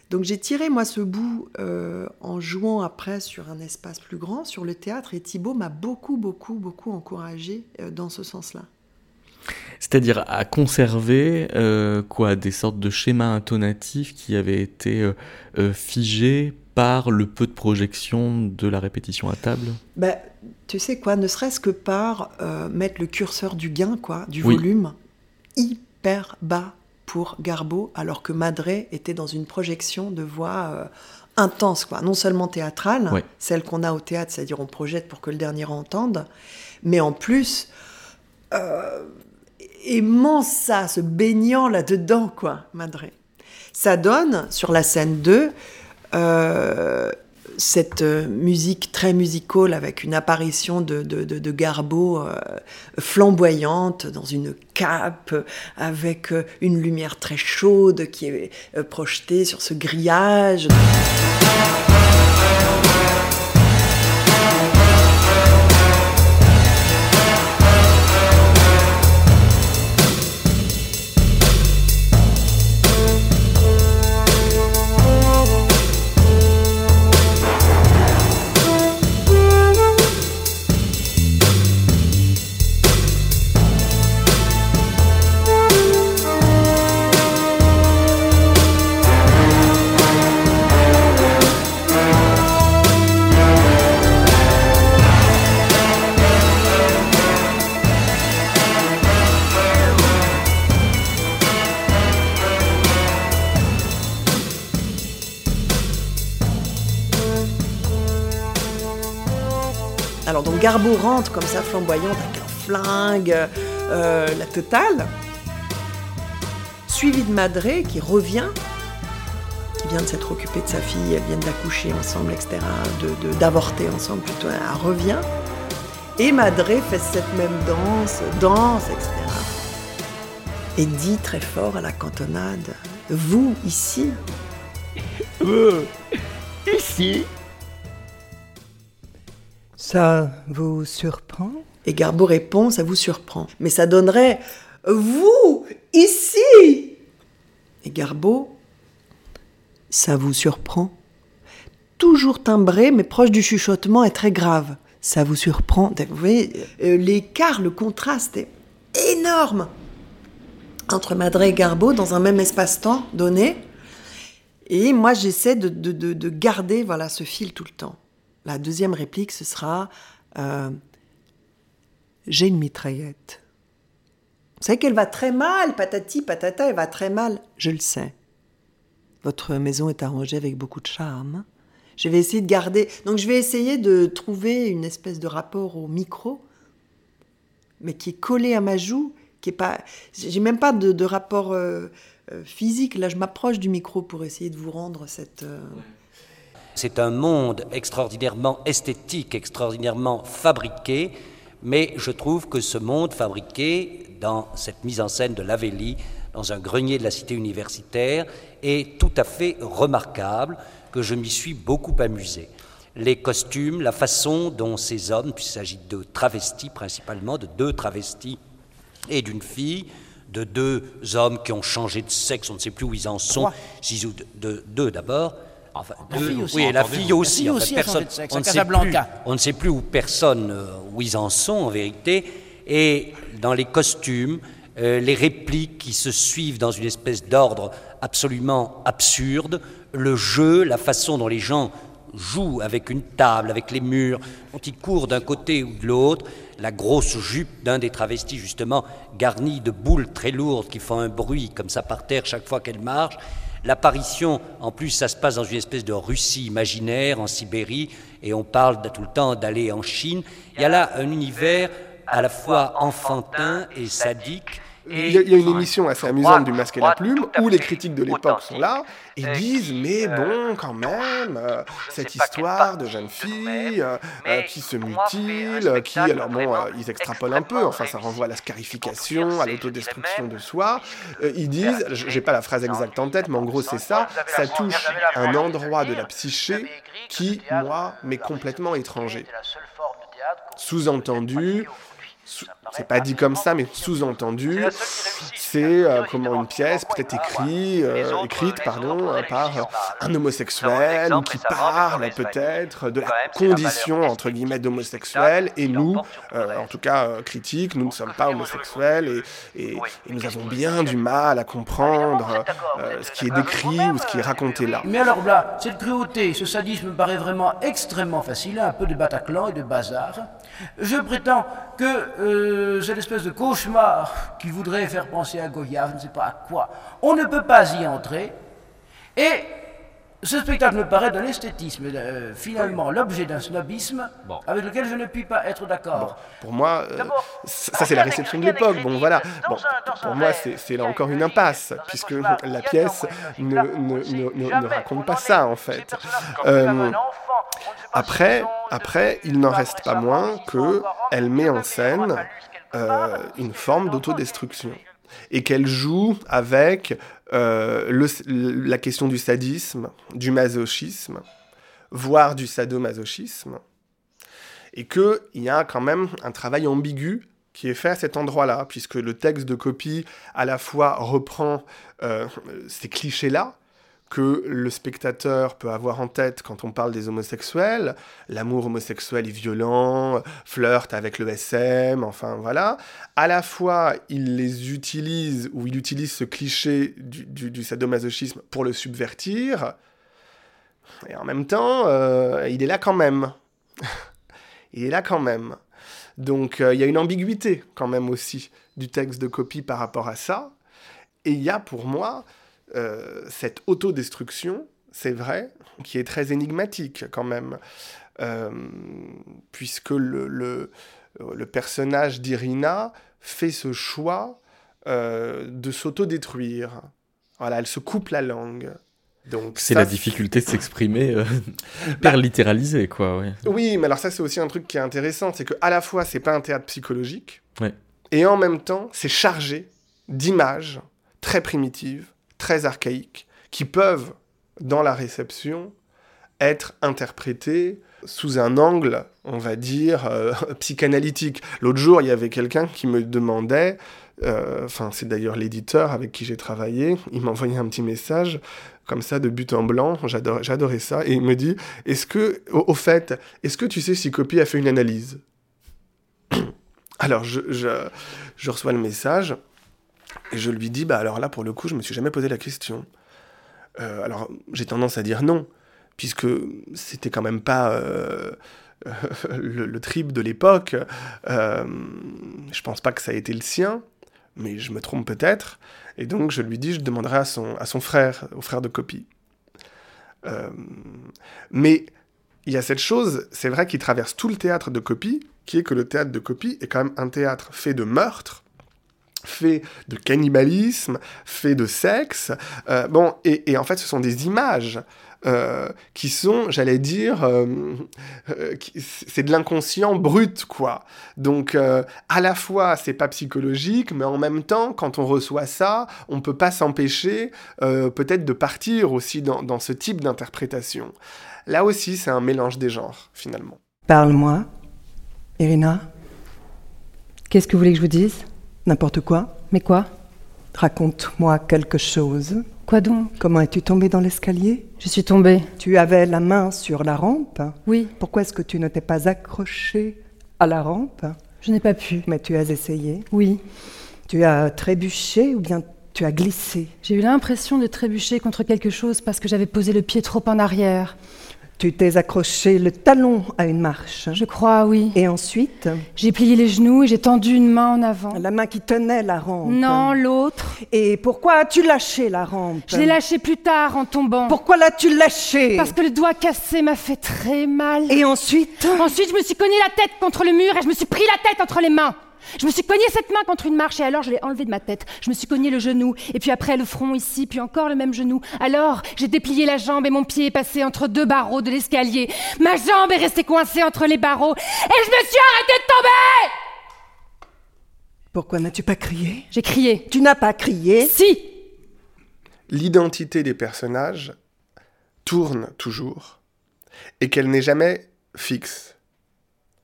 Donc j'ai tiré moi ce bout euh, en jouant après sur un espace plus grand, sur le théâtre, et Thibaut m'a beaucoup, beaucoup, beaucoup encouragé euh, dans ce sens-là. C'est-à-dire à conserver euh, quoi des sortes de schémas intonatifs qui avaient été figés par le peu de projection de la répétition à table? Ben, Tu sais quoi, ne serait-ce que par mettre le curseur du gain, quoi, du oui. volume, hyper bas pour Garbo, alors que Madré était dans une projection de voix euh, intense, quoi. non seulement théâtrale, Oui. celle qu'on a au théâtre, c'est-à-dire on projette pour que le dernier entende, mais en plus, euh, aimant ça, se baignant là-dedans, quoi, Madré. Ça donne, sur la scène 2, euh, cette musique très musicale avec une apparition de, de, de, Garbo euh, flamboyante dans une cape avec une lumière très chaude qui est euh, projetée sur ce grillage. Alors donc Garbo rentre comme ça flamboyante avec un flingue, euh, la totale. Suivi de Madré qui revient, qui vient de s'être occupée de sa fille, elles viennent d'accoucher ensemble, etc., de, de, d'avorter ensemble plutôt, elle revient. Et Madré fait cette même danse, danse, etc. Et dit très fort à la cantonade, vous ici, Euh, ici, Ça vous surprend? Et Garbo répond, ça vous surprend. Mais ça donnerait vous, ici Et Garbo, ça vous surprend Toujours timbré, mais proche du chuchotement et très grave. Ça vous surprend Vous voyez, euh, l'écart, le contraste est énorme entre Madré et Garbo dans un même espace-temps donné. Et moi, j'essaie de, de, de, de garder voilà, ce fil tout le temps. La deuxième réplique, ce sera euh, J'ai une mitraillette. savez qu'elle va très mal, patati, patata, elle va très mal. Je le sais. Votre maison est arrangée avec beaucoup de charme. Je vais essayer de garder. Donc je vais essayer de trouver une espèce de rapport au micro, mais qui est collé à ma joue, qui est pas. J'ai même pas de, rapport euh, euh, physique. Là, je m'approche du micro pour essayer de vous rendre cette. C'est un monde extraordinairement esthétique, extraordinairement fabriqué, mais je trouve que ce monde fabriqué dans cette mise en scène de Lavelli, dans un grenier de la cité universitaire, est tout à fait remarquable que je m'y suis beaucoup amusé. Les costumes, la façon dont ces hommes, puisqu'il s'agit de travestis principalement, de deux travestis et d'une fille, de deux hommes qui ont changé de sexe, on ne sait plus où ils en sont, six ou deux, deux d'abord. Enfin, deux, aussi, oui, la fille aussi. personne, on, ne sait plus, on ne sait plus où personne, euh, où ils en sont en vérité. Et dans les costumes, euh, les répliques qui se suivent dans une espèce d'ordre absolument absurde, le jeu, la façon dont les gens jouent avec une table, avec les murs, dont ils courent d'un côté ou de l'autre, la grosse jupe d'un des travestis justement garnie de boules très lourdes qui font un bruit comme ça par terre chaque fois qu'elle marche. L'apparition, en plus, ça se passe dans une espèce de Russie imaginaire, en Sibérie, et on parle tout le temps d'aller en Chine. Il y a là un univers à la fois enfantin et sadique, il y, a, une émission assez amusante du Masque et la Plume où les critiques de l'époque sont là et disent mais bon quand même euh, cette histoire de jeune fille euh, euh, qui se mutile, qui alors bon ils extrapolent un peu, enfin ça renvoie à la scarification, à l'autodestruction de soi. ils disent, j'ai pas la phrase exacte en tête, mais en gros c'est ça, ça touche un endroit de la psyché qui moi m'est complètement étranger. Sous-entendu, c'est pas dit comme ça, mais sous-entendu, c'est euh, comment une pièce peut être écrite, euh, écrite pardon, par un homosexuel ou qui parle peut-être de la condition entre guillemets d'homosexuel et nous, euh, en tout cas critiques, nous ne sommes pas homosexuels et, et, nous avons bien du mal à comprendre ce qui est décrit ou ce qui est raconté là. Mais alors là, cette cruauté, ce sadisme me paraît vraiment extrêmement facile, un peu de Bataclan et de bazar. Je prétends que cette espèce de cauchemar qui voudrait faire penser à Goya, je ne sais pas à quoi, on ne peut pas y entrer. Et ce spectacle me paraît d'un esthétisme, euh, finalement l'objet d'un snobisme avec lequel je ne puis pas être d'accord. pour moi, euh, ça c'est la réception de l'époque. Bon voilà, pour moi c'est là encore une impasse, puisque la pièce ne, ne, raconte pas ça en fait. Euh, après, après, il n'en reste pas moins que elle met en scène une forme d'autodestruction. et qu'elle joue avec euh, la question du sadisme, du masochisme, voire du sadomasochisme, et qu'il y a quand même un travail ambigu qui est fait à cet endroit-là, puisque le texte de copie à la fois reprend euh, ces clichés-là, que le spectateur peut avoir en tête quand on parle des homosexuels. L'amour homosexuel est violent, flirte avec le SM, enfin voilà. À la fois, il les utilise, ou il utilise ce cliché du, sadomasochisme pour le subvertir, et en même temps, euh, il est là quand même. il est là quand même. Donc euh, il y a une ambiguïté quand même aussi du texte de copie par rapport à ça. Et il y a pour moi euh, cette autodestruction, c'est vrai, qui est très énigmatique quand même, euh, puisque le, le, personnage d'Irina fait ce choix euh, de s'autodétruire. Voilà, elle se coupe la langue. Donc c'est la difficulté de s'exprimer hyper bah, littéralisé, quoi. Oui, mais alors ça c'est aussi un truc qui est intéressant, c'est que à la fois c'est pas un théâtre psychologique, et en même temps c'est chargé d'images très primitives, très archaïques, qui peuvent, dans la réception, être interprétés sous un angle, on va dire, euh, psychanalytique. L'autre jour, il y avait quelqu'un qui me demandait, euh, enfin c'est d'ailleurs l'éditeur avec qui j'ai travaillé, il m'a envoyé un petit message comme ça de but en blanc, j'adorais ça, et il me dit, est-ce que, au, fait, est-ce que tu sais si Copy a fait une analyse? Alors je reçois le message, et je lui dis, bah alors là, pour le coup, je me suis jamais posé la question. Euh, alors, j'ai tendance à dire non, puisque c'était quand même pas euh, le, trip de l'époque. Euh, je pense pas que ça a été le sien. mais je me trompe peut-être. Et donc je lui dis, je demanderai à son, à son frère, au frère de copie. Mais il y a cette chose, c'est vrai, qui traverse tout le théâtre de copie, qui est que le théâtre de copie est quand même un théâtre fait de meurtres, fait de cannibalisme, fait de sexe. Euh, bon, et, en fait, ce sont des images euh, qui sont, j'allais dire, euh, c'est de l'inconscient brut, quoi. Donc, à la fois, c'est pas psychologique, mais en même temps, quand on reçoit ça, on peut pas s'empêcher, peut-être, de partir aussi dans, dans ce type d'interprétation. Là aussi, c'est un mélange des genres, finalement. Parle-moi, Irina. Qu'est-ce que vous voulez que je vous dise? N'importe quoi. Mais quoi? Raconte-moi quelque chose. Quoi donc? Comment es-tu tombée dans l'escalier? Je suis tombée. Tu avais la main sur la rampe Oui. Pourquoi est-ce que tu ne t'es pas accrochée à la rampe? Je n'ai pas pu. Mais tu as essayé Oui. Tu as trébuché ou bien tu as glissé? J'ai eu l'impression de trébucher contre quelque chose parce que j'avais posé le pied trop en arrière. Tu t'es accroché le talon à une marche. Je crois, oui. Et ensuite? J'ai plié les genoux et j'ai tendu une main en avant. La main qui tenait la rampe. Non, l'autre. Et pourquoi as-tu lâché la rampe? Je l'ai lâché plus tard en tombant. Pourquoi l'as-tu lâché? Parce que le doigt cassé m'a fait très mal. Et ensuite? Ensuite, je me suis cogné la tête contre le mur et je me suis pris la tête entre les mains. Je me suis cogné cette main contre une marche et alors je l'ai enlevée de ma tête. Je me suis cogné le genou et puis après le front ici, puis encore le même genou. Alors j'ai déplié la jambe et mon pied est passé entre deux barreaux de l'escalier. Ma jambe est restée coincée entre les barreaux et je me suis arrêtée de tomber Pourquoi n'as-tu pas crié? J'ai crié. Tu n'as pas crié? Si L'identité des personnages tourne toujours et qu'elle n'est jamais fixe.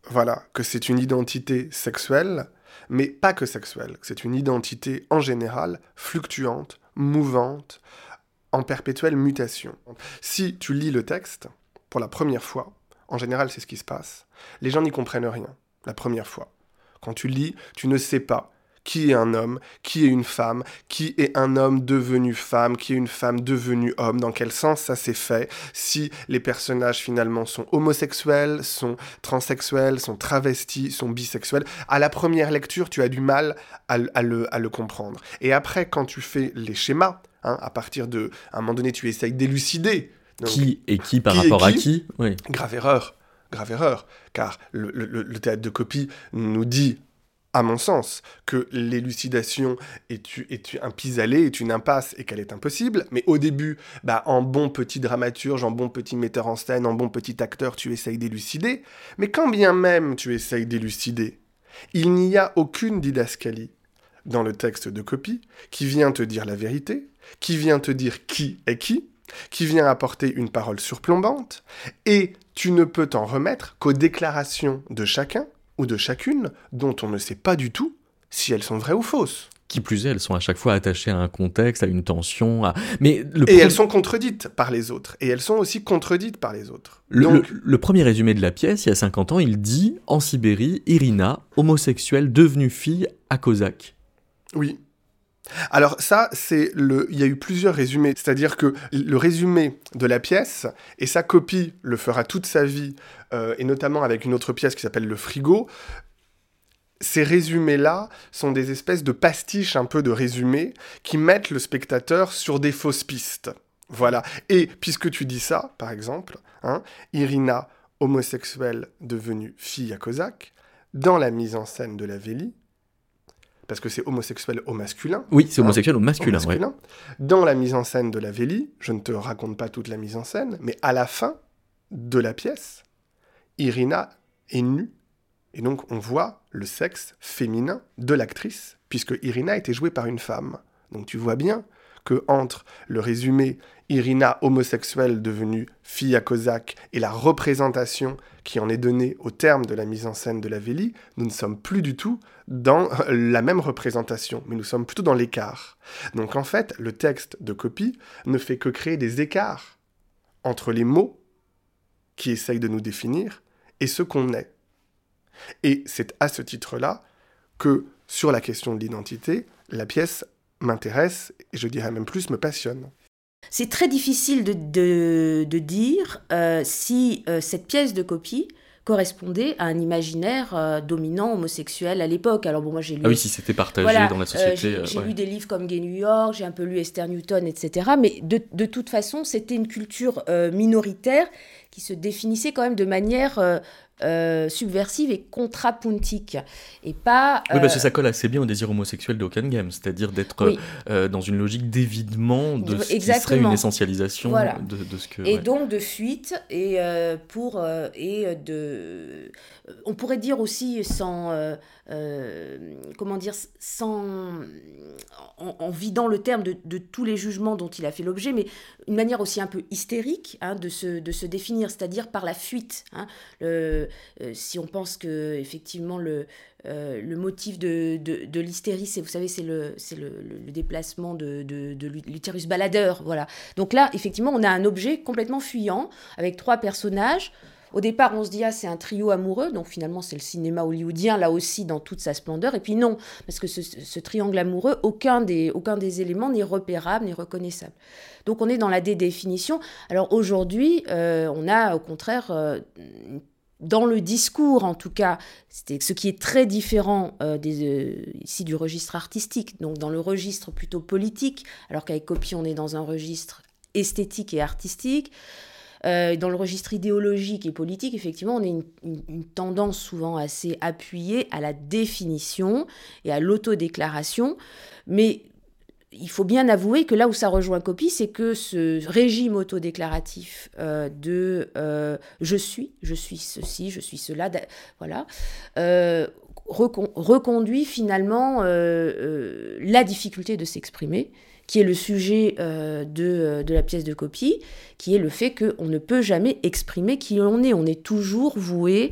Voilà, que c'est une identité sexuelle, mais pas que sexuelle, c'est une identité en général fluctuante, mouvante, en perpétuelle mutation. Si tu lis le texte pour la première fois, en général c'est ce qui se passe, les gens n'y comprennent rien la première fois. Quand tu lis, tu ne sais pas qui est un homme, qui est une femme, qui est un homme devenu femme, qui est une femme devenue homme, dans quel sens ça s'est fait, si les personnages finalement sont homosexuels, sont transsexuels, sont travestis, sont bisexuels. À la première lecture, tu as du mal à, le, à le, comprendre. Et après, quand tu fais les schémas, hein, à partir de... À un moment donné, tu essayes d'élucider. Qui et qui par rapport à qui? oui. Grave erreur grave erreur, car le, le, théâtre de copie nous dit à mon sens, que l'élucidation est, un pis-aller, est une impasse et qu'elle est impossible. Mais au début, bah, en bon petit dramaturge, en bon petit metteur en scène, en bon petit acteur, tu essayes d'élucider. Mais quand bien même tu essayes d'élucider, il n'y a aucune didascalie dans le texte de copie qui vient te dire la vérité, qui vient te dire qui est qui, qui vient apporter une parole surplombante, et tu ne peux t'en remettre qu'aux déclarations de chacun ou de chacune dont on ne sait pas du tout si elles sont vraies ou fausses. Qui plus est, elles sont à chaque fois attachées à un contexte, à une tension. À... Mais Et elles sont contredites par les autres. Et elles sont aussi contredites par les autres. Le, Donc... le, premier résumé de la pièce, il y a 50 ans, il dit En Sibérie, Irina, homosexuelle devenue fille à Cosaque. Oui. Alors ça, c'est le. Il y a eu plusieurs résumés. C'est-à-dire que le résumé de la pièce et sa copie le fera toute sa vie, euh, et notamment avec une autre pièce qui s'appelle Le Frigo. Ces résumés-là sont des espèces de pastiches un peu de résumés qui mettent le spectateur sur des fausses pistes. Voilà. Et puisque tu dis ça, par exemple, hein, Irina, homosexuelle devenue fille à Cosaque, dans la mise en scène de la Vélie, parce que c'est homosexuel au masculin. Oui, c'est homosexuel au masculin. Dans la mise en scène de la Vélie, je ne te raconte pas toute la mise en scène, mais à la fin de la pièce, Irina est nue. Et donc on voit le sexe féminin de l'actrice, puisque Irina était jouée par une femme. Donc tu vois bien que entre le résumé Irina homosexuelle devenue fille à Cosaque et la représentation qui en est donnée au terme de la mise en scène de la Vélie, nous ne sommes plus du tout dans la même représentation, mais nous sommes plutôt dans l'écart. Donc en fait, le texte de copie ne fait que créer des écarts entre les mots qui essayent de nous définir et ce qu'on est. Et c'est à ce titre-là que, sur la question de l'identité, la pièce m'intéresse et je dirais même plus me passionne. C'est très difficile de, de, dire euh, si euh, cette pièce de copie correspondait à un imaginaire euh, dominant homosexuel à l'époque. Alors bon, moi j'ai lu. Ah oui, si c'était partagé dans la société. j'ai lu des livres comme Gay New York, j'ai un peu lu Esther Newton, etc. Mais de, de toute façon, c'était une culture minoritaire qui se définissait quand même de manière euh, subversive et contrapuntique. Et pas. Oui, parce que euh, ça colle assez bien au désir homosexuel de Game, c'est-à-dire d'être euh, dans une logique d'évidement de ce qui serait une essentialisation de, de, ce que. Et donc de fuite, et pour. et de. On pourrait dire aussi sans. comment dire Sans. En, vidant le terme de, de, tous les jugements dont il a fait l'objet, mais une manière aussi un peu hystérique hein, de, se, de se définir, c'est-à-dire par la fuite. Hein, le, si on pense que effectivement le, euh, le motif de, de, l'hystérie, c'est, vous savez, c'est le, c'est le, déplacement de, de, l'utérus baladeur. Voilà. Donc là, effectivement, on a un objet complètement fuyant, avec trois personnages. Au départ, on se dit, ah, c'est un trio amoureux, donc finalement, c'est le cinéma hollywoodien, là aussi, dans toute sa splendeur. Et puis non, parce que ce, triangle amoureux, aucun des, aucun des éléments n'est repérable, n'est reconnaissable. Donc on est dans la dédéfinition. Alors aujourd'hui, euh, on a au contraire dans le discours en tout cas, c'était ce qui est très différent euh, euh, ici du registre artistique, donc dans le registre plutôt politique, alors qu'avec Copy on est dans un registre esthétique et artistique. Euh, dans le registre idéologique et politique, effectivement, on a une, une, tendance souvent assez appuyée à la définition et à l'autodéclaration, mais il faut bien avouer que là où ça rejoint Copie, c'est que ce régime autodéclaratif euh, de euh, je suis, je suis ceci, je suis cela, voilà, euh, reconduit finalement la difficulté de s'exprimer, qui est le sujet de, la pièce de Copie, qui est le fait qu'on ne peut jamais exprimer qui on est. On est toujours voué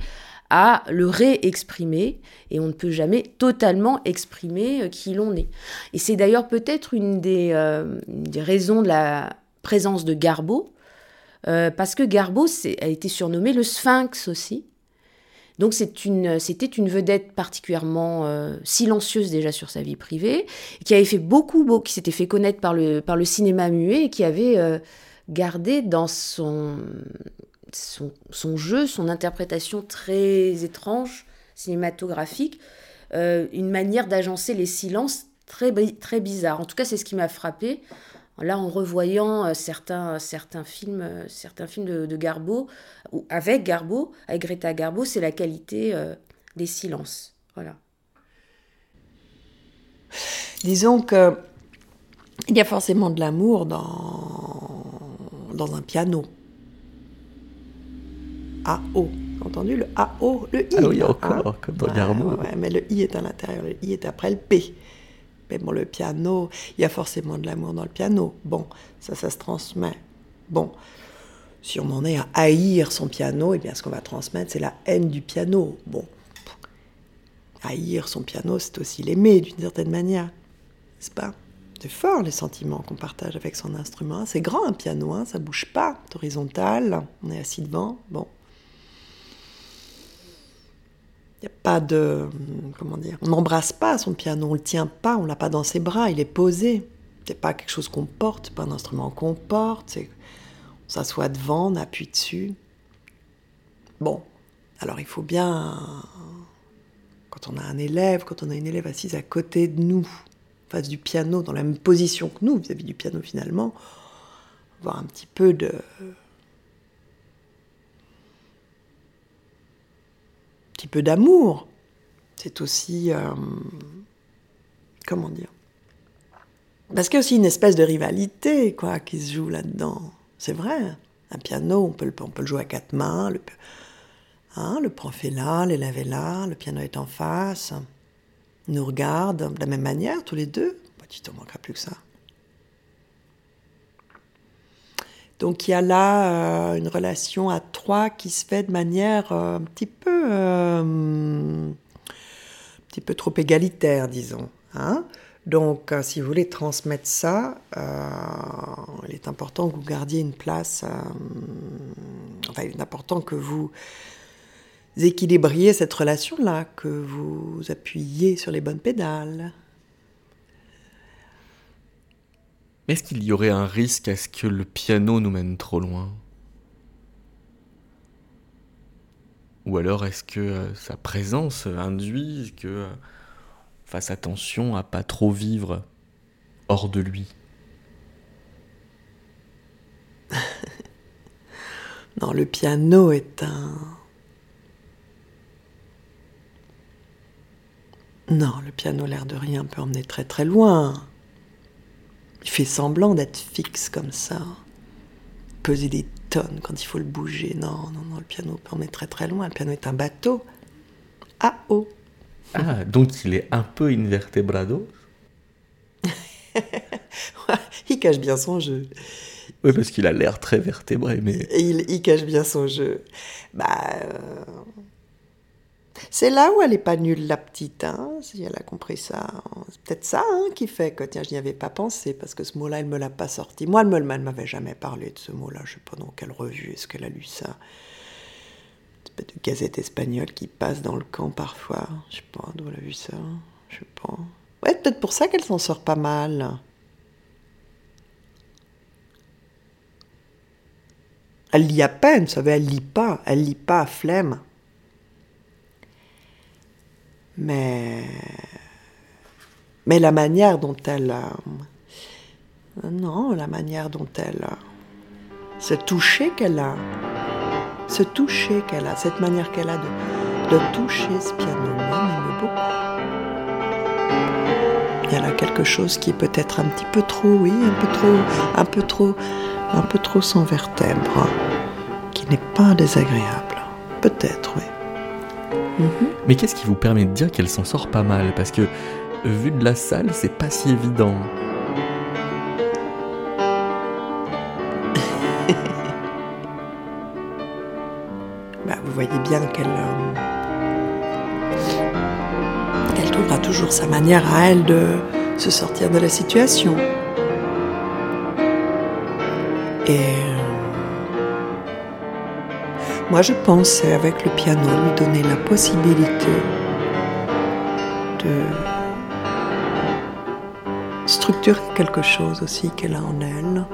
à le réexprimer et on ne peut jamais totalement exprimer euh, qui l'on est. Et c'est d'ailleurs peut-être une, euh, des, raisons de la présence de Garbo, euh, parce que Garbo a été surnommé le Sphinx aussi. Donc c'était une, une vedette particulièrement silencieuse déjà sur sa vie privée, qui avait fait beaucoup, beaucoup qui s'était fait connaître par le, par le cinéma muet et qui avait gardé dans son, son, jeu, son interprétation très étrange, cinématographique, euh, une manière d'agencer les silences très, très bizarre. En tout cas, c'est ce qui m'a frappé. Là, en revoyant euh, certains, certains films, euh, certains films de, Garbo, ou avec Garbo, avec Greta Garbo, c'est la qualité des silences. Voilà. Disons que il y a forcément de l'amour dans, dans un piano. AO. Entendu le AO, le I. Ah oui, encore, comme dans Garbo. Ouais, mais le I est à l'intérieur, le I est après le P. Mais bon, le piano, il y a forcément de l'amour dans le piano. Bon, ça, ça se transmet. Bon, si on en est à haïr son piano, eh bien, ce qu'on va transmettre, c'est la haine du piano. Bon, haïr son piano, c'est aussi l'aimer d'une certaine manière, n'est-ce pas? C'est fort les sentiments qu'on partage avec son instrument. C'est grand un piano, hein, ça bouge pas, c'est horizontal, on est assis devant. Bon, il a pas de. Comment dire On n'embrasse pas son piano, on ne le tient pas, on l'a pas dans ses bras, il est posé. C'est pas quelque chose qu'on porte, pas un instrument qu'on porte. On s'assoit devant, on appuie dessus. Bon, alors il faut bien. Quand on a un élève, quand on a une élève assise à côté de nous, face du piano, dans la même position que nous, vis à -vis du piano finalement, voir un petit peu de petit peu d'amour. C'est aussi... Euh, comment dire Parce qu'il y a aussi une espèce de rivalité quoi, qui se joue là-dedans. C'est vrai. Un piano, on peut, le, on peut le jouer à quatre mains. Le, hein, le prof est là, l'élève est là, le piano est en face. Nous regarde de la même manière, tous les deux. Bah, tu t'en manqueras plus que ça. Donc il y a là euh, une relation à trois qui se fait de manière euh, un petit peu, euh, un petit peu trop égalitaire, disons. Hein. Donc si vous voulez transmettre ça, il est important que vous gardiez une place. enfin, il est important que vous équilibriez cette relation-là, que vous appuyiez sur les bonnes pédales. Est-ce qu'il y aurait un risque à ce que le piano nous mène trop loin? Ou alors est-ce que euh, sa présence induit que euh, fasse attention à pas trop vivre hors de lui? Non, le piano est un... Non, le piano, l'air de rien, peut emmener très très loin. Il fait semblant d'être fixe comme ça. Peser des tonnes quand il faut le bouger. Non, non, non, le piano peut emmener très très loin. Le piano est un bateau. À eau. Ah, donc il est un peu invertebrado Il cache bien son jeu. Oui, parce qu'il a l'air très vertébré, mais... il, il, cache bien son jeu. Bah... Euh, c'est là où elle est pas nulle, la petite, hein, si elle a compris ça. C'est peut-être ça hein, qui fait que, tiens, je n'y avais pas pensé, parce que ce mot-là, elle me l'a pas sorti. Moi, elle ne m'avait jamais parlé de ce mot-là. Je sais pas dans quelle revue est-ce qu'elle a lu ça. Une de gazette espagnole qui passe dans le camp parfois. Je sais pas d'où elle a vu ça. Je sais pas. Ouais, peut-être pour ça qu'elle s'en sort pas mal. Elle lit à peine, vous savez, elle lit pas, elle lit pas à flemme. Mais, la manière dont elle, non, la manière dont elle, ce toucher qu'elle a, ce toucher qu'elle a, cette manière qu'elle a de, de toucher ce piano, m'aime beaucoup. Il y a quelque chose qui est peut-être un petit peu trop, oui, un peu trop, un peu trop, un peu trop sans vertèbre, qui n'est pas désagréable. Peut-être, oui. Mhm. Mais qu'est-ce qui vous permet de dire qu'elle s'en sort pas mal? Parce que, vu de la salle, c'est pas si évident. bah, vous voyez bien qu'elle. Euh, qu'elle trouvera toujours sa manière à elle de se sortir de la situation. Et moi je pensais avec le piano lui donner la possibilité de structurer quelque chose aussi qu'elle a en elle,